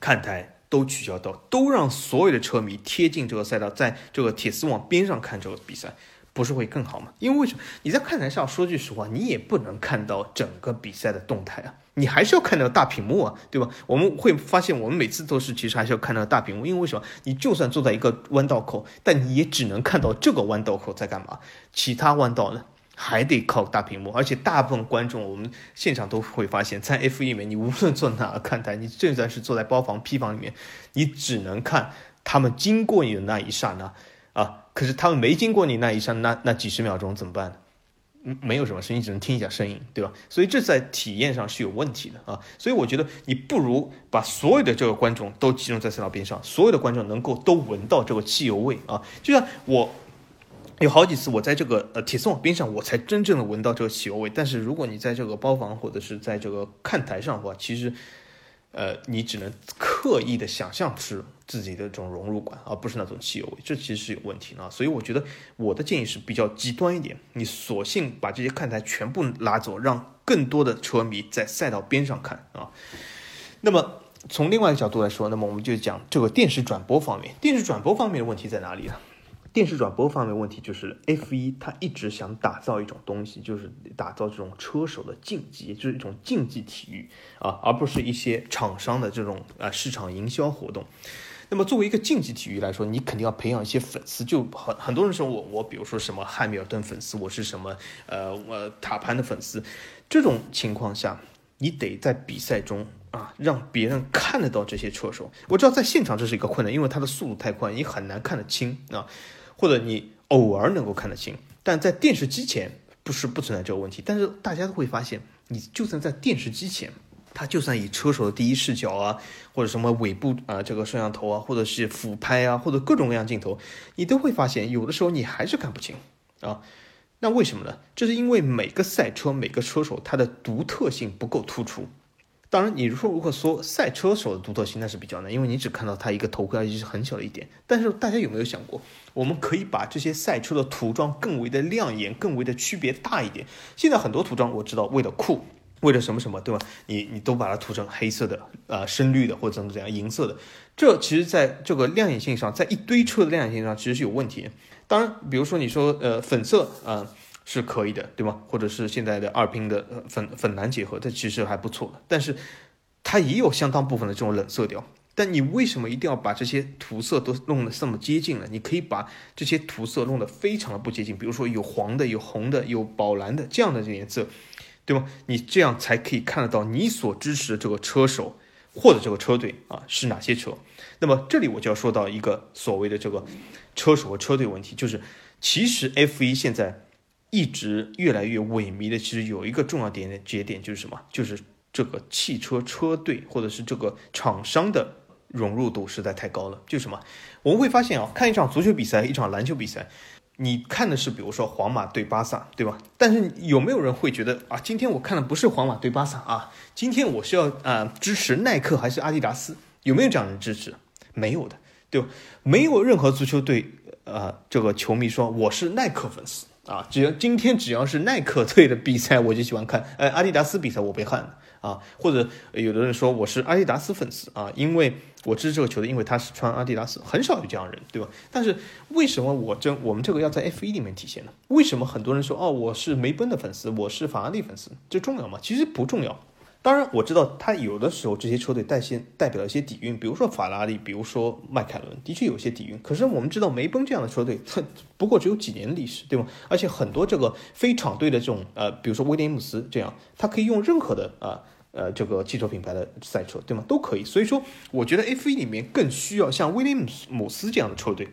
看台都取消掉，都让所有的车迷贴近这个赛道，在这个铁丝网边上看这个比赛。不是会更好吗？因为为什么你在看台上说句实话，你也不能看到整个比赛的动态啊，你还是要看到大屏幕啊，对吧？我们会发现，我们每次都是其实还是要看到大屏幕，因为为什么？你就算坐在一个弯道口，但你也只能看到这个弯道口在干嘛，其他弯道呢还得靠大屏幕。而且大部分观众，我们现场都会发现，在 F 一里面，你无论坐哪个看台，你就算是坐在包房、批房里面，你只能看他们经过你的那一刹那啊。可是他们没经过你那一刹那那几十秒钟怎么办？嗯，没有什么声音，只能听一下声音，对吧？所以这在体验上是有问题的啊。所以我觉得你不如把所有的这个观众都集中在赛道边上，所有的观众能够都闻到这个汽油味啊。就像我有好几次我在这个呃铁丝网边上，我才真正的闻到这个汽油味。但是如果你在这个包房或者是在这个看台上的话，其实。呃，你只能刻意的想象是自己的这种融入感，而不是那种汽油味，这其实是有问题的。所以我觉得我的建议是比较极端一点，你索性把这些看台全部拉走，让更多的车迷在赛道边上看啊。那么从另外一个角度来说，那么我们就讲这个电视转播方面，电视转播方面的问题在哪里呢？电视转播方面问题就是 F 一，它一直想打造一种东西，就是打造这种车手的竞技，就是一种竞技体育啊，而不是一些厂商的这种啊市场营销活动。那么作为一个竞技体育来说，你肯定要培养一些粉丝，就很很多人说我我比如说什么汉密尔顿粉丝，我是什么呃我塔潘的粉丝，这种情况下，你得在比赛中啊让别人看得到这些车手。我知道在现场这是一个困难，因为它的速度太快，你很难看得清啊。或者你偶尔能够看得清，但在电视机前不是不存在这个问题。但是大家都会发现，你就算在电视机前，它就算以车手的第一视角啊，或者什么尾部啊这个摄像头啊，或者是俯拍啊，或者各种各样镜头，你都会发现有的时候你还是看不清啊。那为什么呢？这是因为每个赛车每个车手他的独特性不够突出。当然，你如果如果说赛车手的独特性，那是比较难，因为你只看到他一个头盔，而且是很小的一点。但是大家有没有想过，我们可以把这些赛车的涂装更为的亮眼，更为的区别大一点？现在很多涂装我知道，为了酷，为了什么什么，对吧？你你都把它涂成黑色的、呃深绿的或者怎么怎样银色的，这其实在这个亮眼性上，在一堆车的亮眼性上其实是有问题。当然，比如说你说呃粉色啊。是可以的，对吗？或者是现在的二拼的粉粉蓝结合，这其实还不错。但是它也有相当部分的这种冷色调。但你为什么一定要把这些涂色都弄得这么接近呢？你可以把这些涂色弄得非常的不接近，比如说有黄的、有红的、有宝蓝的这样的这颜色，对吗？你这样才可以看得到你所支持的这个车手或者这个车队啊是哪些车。那么这里我就要说到一个所谓的这个车手和车队问题，就是其实 F 一现在。一直越来越萎靡的，其实有一个重要点的节点就是什么？就是这个汽车车队或者是这个厂商的融入度实在太高了。就什么？我们会发现啊，看一场足球比赛，一场篮球比赛，你看的是比如说皇马对巴萨，对吧？但是有没有人会觉得啊，今天我看的不是皇马对巴萨啊，今天我是要啊支持耐克还是阿迪达斯？有没有这样的支持？没有的，对吧？没有任何足球队呃这个球迷说我是耐克粉丝。啊，只要今天只要是耐克队的比赛，我就喜欢看。呃，阿迪达斯比赛我被汗啊。或者有的人说我是阿迪达斯粉丝啊，因为我支持这个球队，因为他是穿阿迪达斯，很少有这样人，对吧？但是为什么我这我们这个要在 F 一里面体现呢？为什么很多人说哦，我是梅奔的粉丝，我是法拉利粉丝，这重要吗？其实不重要。当然，我知道他有的时候这些车队代现代表一些底蕴，比如说法拉利，比如说迈凯伦，的确有些底蕴。可是我们知道梅奔这样的车队，它不过只有几年历史，对吗？而且很多这个非厂队的这种呃，比如说威廉姆斯这样，他可以用任何的啊呃这个汽车品牌的赛车，对吗？都可以。所以说，我觉得 F1 里面更需要像威廉姆斯这样的车队，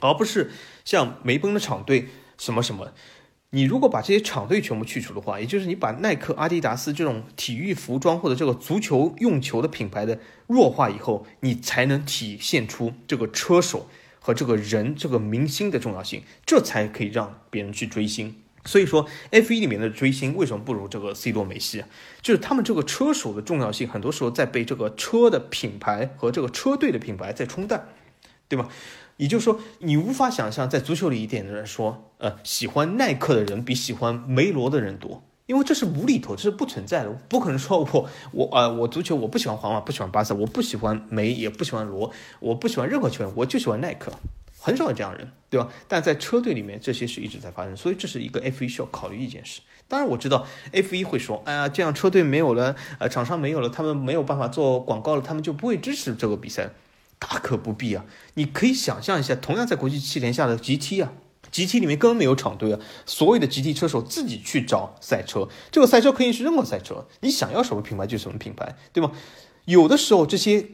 而不是像梅奔的厂队什么什么。你如果把这些厂队全部去除的话，也就是你把耐克、阿迪达斯这种体育服装或者这个足球用球的品牌的弱化以后，你才能体现出这个车手和这个人、这个明星的重要性，这才可以让别人去追星。所以说，F1 里面的追星为什么不如这个 C 罗、梅西啊？就是他们这个车手的重要性，很多时候在被这个车的品牌和这个车队的品牌在冲淡，对吧？也就是说，你无法想象，在足球里一点的人说，呃，喜欢耐克的人比喜欢梅罗的人多，因为这是无厘头，这是不存在的，不可能说我我啊，我足球我不喜欢皇马，不喜欢巴萨，我不喜欢梅，也不喜欢罗，我不喜欢任何球员，我就喜欢耐克，很少有这样人，对吧？但在车队里面，这些事一直在发生，所以这是一个 F 一需要考虑一件事。当然，我知道 F 一会说，哎呀，这样车队没有了，呃，厂商没有了，他们没有办法做广告了，他们就不会支持这个比赛。大可不必啊！你可以想象一下，同样在国际汽联下的 GT 啊，GT 里面根本没有厂队啊，所有的 GT 车手自己去找赛车，这个赛车可以是任何赛车，你想要什么品牌就什么品牌，对吗？有的时候这些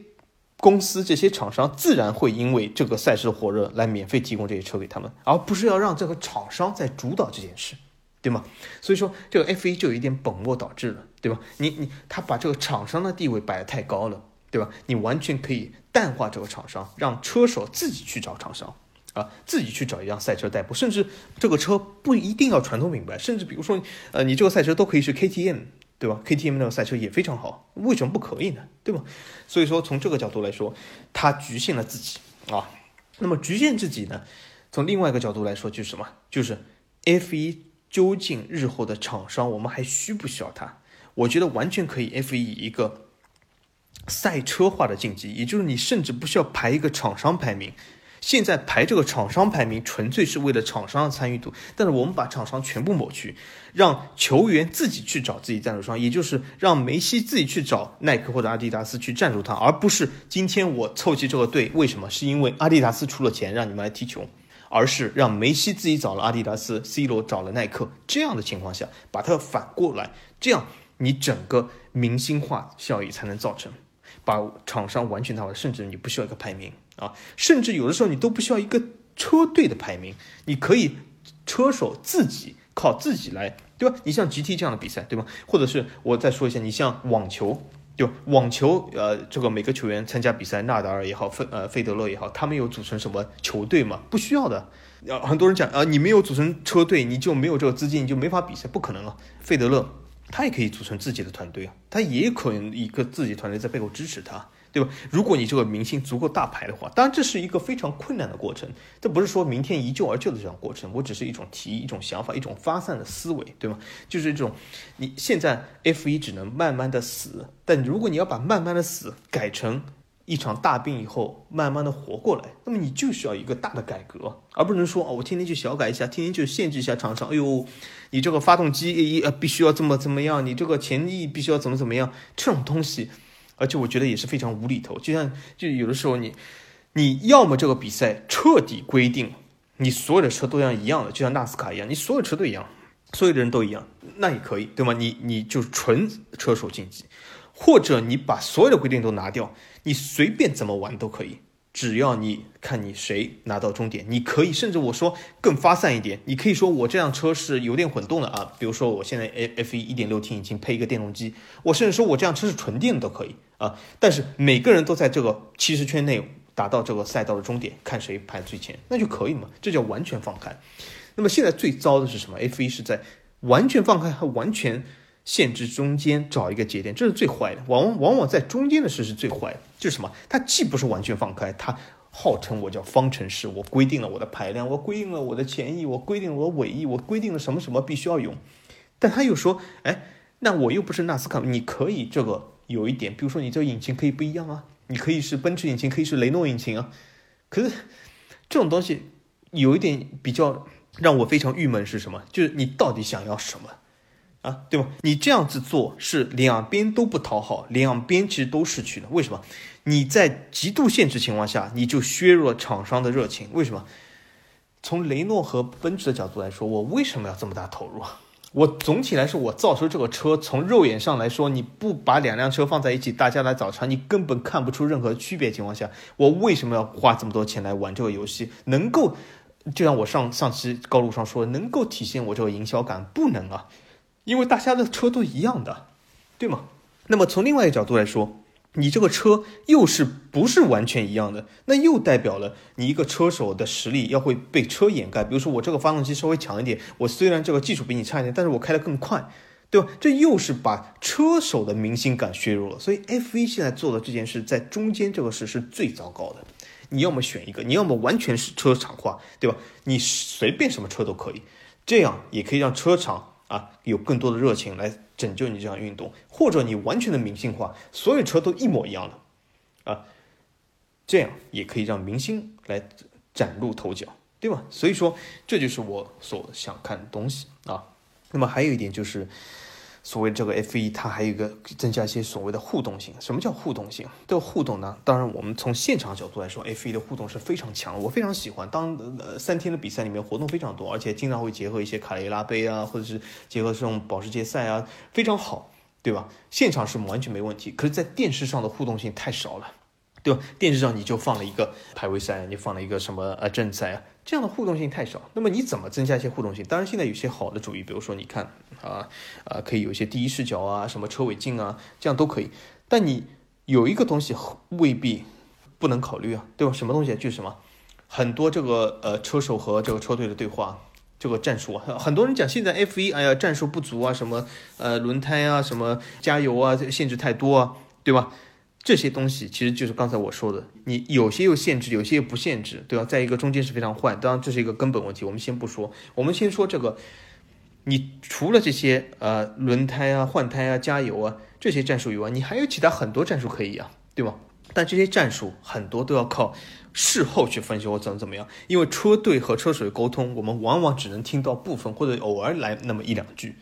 公司、这些厂商自然会因为这个赛事的火热来免费提供这些车给他们，而不是要让这个厂商在主导这件事，对吗？所以说这个 F1 就有一点本末倒置了，对吧？你你他把这个厂商的地位摆得太高了。对吧？你完全可以淡化这个厂商，让车手自己去找厂商，啊，自己去找一辆赛车代步，甚至这个车不一定要传统品牌，甚至比如说，呃，你这个赛车都可以是 KTM，对吧？KTM 那个赛车也非常好，为什么不可以呢？对吧？所以说从这个角度来说，它局限了自己啊。那么局限自己呢？从另外一个角度来说，就是什么？就是 F1 究竟日后的厂商，我们还需不需要它？我觉得完全可以 F1 以一个。赛车化的竞技，也就是你甚至不需要排一个厂商排名。现在排这个厂商排名，纯粹是为了厂商的参与度。但是我们把厂商全部抹去，让球员自己去找自己赞助商，也就是让梅西自己去找耐克或者阿迪达斯去赞助他，而不是今天我凑齐这个队，为什么？是因为阿迪达斯出了钱让你们来踢球，而是让梅西自己找了阿迪达斯，C 罗找了耐克。这样的情况下，把它反过来，这样你整个明星化效益才能造成。把厂商完全淡化，甚至你不需要一个排名啊，甚至有的时候你都不需要一个车队的排名，你可以车手自己靠自己来，对吧？你像 GT 这样的比赛，对吧？或者是我再说一下，你像网球，对吧？网球，呃，这个每个球员参加比赛，纳达尔也好，费呃费德勒也好，他们有组成什么球队吗？不需要的。呃，很多人讲啊，你没有组成车队，你就没有这个资金，你就没法比赛，不可能啊。费德勒他也可以组成自己的团队啊，他也可能一个自己团队在背后支持他。对吧？如果你这个明星足够大牌的话，当然这是一个非常困难的过程，这不是说明天一就而就的这样过程。我只是一种提议、一种想法、一种发散的思维，对吗？就是这种，你现在 F 一只能慢慢的死，但如果你要把慢慢的死改成一场大病以后慢慢的活过来，那么你就需要一个大的改革，而不能说哦，我天天去小改一下，天天就限制一下厂商。哎呦，你这个发动机呃必须要这么怎么样，你这个前翼必须要怎么怎么样，这种东西。而且我觉得也是非常无厘头，就像就有的时候你，你要么这个比赛彻底规定你所有的车都要一样的，就像纳斯卡一样，你所有车都一样，所有的人都一样，那也可以，对吗？你你就纯车手竞技，或者你把所有的规定都拿掉，你随便怎么玩都可以。只要你看你谁拿到终点，你可以甚至我说更发散一点，你可以说我这辆车是油电混动的啊，比如说我现在 A F 一一点六 T 引擎配一个电动机，我甚至说我这辆车是纯电都可以啊。但是每个人都在这个七十圈内达到这个赛道的终点，看谁排最前，那就可以嘛，这叫完全放开。那么现在最糟的是什么？F 一是在完全放开和完全。限制中间找一个节点，这是最坏的。往往往往在中间的事是最坏的，就是什么？它既不是完全放开，它号称我叫方程式，我规定了我的排量，我规定了我的前翼，我规定了我的尾翼，我规定了什么什么必须要用。但他又说，哎，那我又不是纳斯卡，你可以这个有一点，比如说你这个引擎可以不一样啊，你可以是奔驰引擎，可以是雷诺引擎啊。可是这种东西有一点比较让我非常郁闷是什么？就是你到底想要什么？啊，对吧？你这样子做是两边都不讨好，两边其实都失去了。为什么？你在极度限制情况下，你就削弱厂商的热情。为什么？从雷诺和奔驰的角度来说，我为什么要这么大投入？我总体来说，我造出这个车，从肉眼上来说，你不把两辆车放在一起，大家来找茬，你根本看不出任何区别。情况下，我为什么要花这么多钱来玩这个游戏？能够，就像我上上期高路上说，能够体现我这个营销感，不能啊。因为大家的车都一样的，对吗？那么从另外一个角度来说，你这个车又是不是完全一样的？那又代表了你一个车手的实力要会被车掩盖。比如说我这个发动机稍微强一点，我虽然这个技术比你差一点，但是我开得更快，对吧？这又是把车手的明星感削弱了。所以 F1 现在做的这件事，在中间这个事是最糟糕的。你要么选一个，你要么完全是车厂化，对吧？你随便什么车都可以，这样也可以让车厂。啊，有更多的热情来拯救你这项运动，或者你完全的明星化，所有车都一模一样的，啊，这样也可以让明星来崭露头角，对吧？所以说，这就是我所想看的东西啊。那么还有一点就是。所谓这个 F 一，它还有一个增加一些所谓的互动性。什么叫互动性？这个互动呢？当然，我们从现场角度来说，F 一的互动是非常强，我非常喜欢。当呃三天的比赛里面活动非常多，而且经常会结合一些卡雷拉杯啊，或者是结合这种保时捷赛啊，非常好，对吧？现场是完全没问题。可是，在电视上的互动性太少了。对吧？电视上你就放了一个排位赛，你放了一个什么呃正赛啊，这样的互动性太少。那么你怎么增加一些互动性？当然，现在有些好的主意，比如说你看啊啊，可以有一些第一视角啊，什么车尾镜啊，这样都可以。但你有一个东西未必不能考虑啊，对吧？什么东西？就是什么？很多这个呃车手和这个车队的对话，这个战术啊，很多人讲现在 F 一，哎呀战术不足啊，什么呃轮胎啊，什么加油啊，限制太多啊，对吧？这些东西其实就是刚才我说的，你有些又限制，有些又不限制，对吧？在一个中间是非常坏，当然这是一个根本问题，我们先不说，我们先说这个，你除了这些呃轮胎啊、换胎啊、加油啊这些战术以外，你还有其他很多战术可以啊，对吧？但这些战术很多都要靠事后去分析或怎么怎么样，因为车队和车手的沟通，我们往往只能听到部分或者偶尔来那么一两句。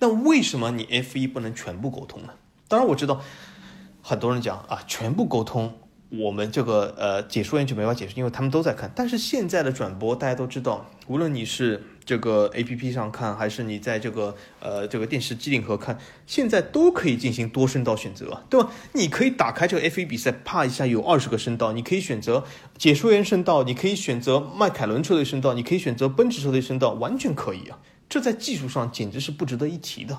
那为什么你 F 一不能全部沟通呢？当然我知道。很多人讲啊，全部沟通，我们这个呃解说员就没法解释，因为他们都在看。但是现在的转播，大家都知道，无论你是这个 A P P 上看，还是你在这个呃这个电视机顶盒看，现在都可以进行多声道选择，对吧？你可以打开这个 F 一比赛，啪一下有二十个声道，你可以选择解说员声道，你可以选择迈凯伦车队声道，你可以选择奔驰车队声道，完全可以啊！这在技术上简直是不值得一提的，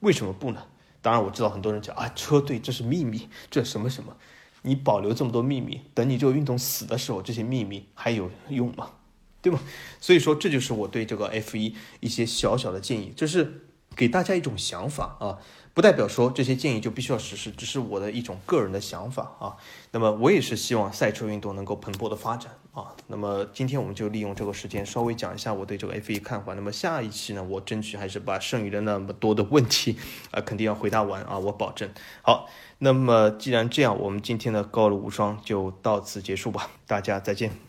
为什么不呢？当然我知道很多人讲啊，车队这是秘密，这什么什么，你保留这么多秘密，等你这个运动死的时候，这些秘密还有用吗？对吗？所以说这就是我对这个 F 一一些小小的建议，这是给大家一种想法啊，不代表说这些建议就必须要实施，只是我的一种个人的想法啊。那么我也是希望赛车运动能够蓬勃的发展啊。那么今天我们就利用这个时间稍微讲一下我对这个 F 一看法。那么下一期呢，我争取还是把剩余的那么多的问题啊，肯定要回答完啊，我保证。好，那么既然这样，我们今天的高卢无双就到此结束吧，大家再见。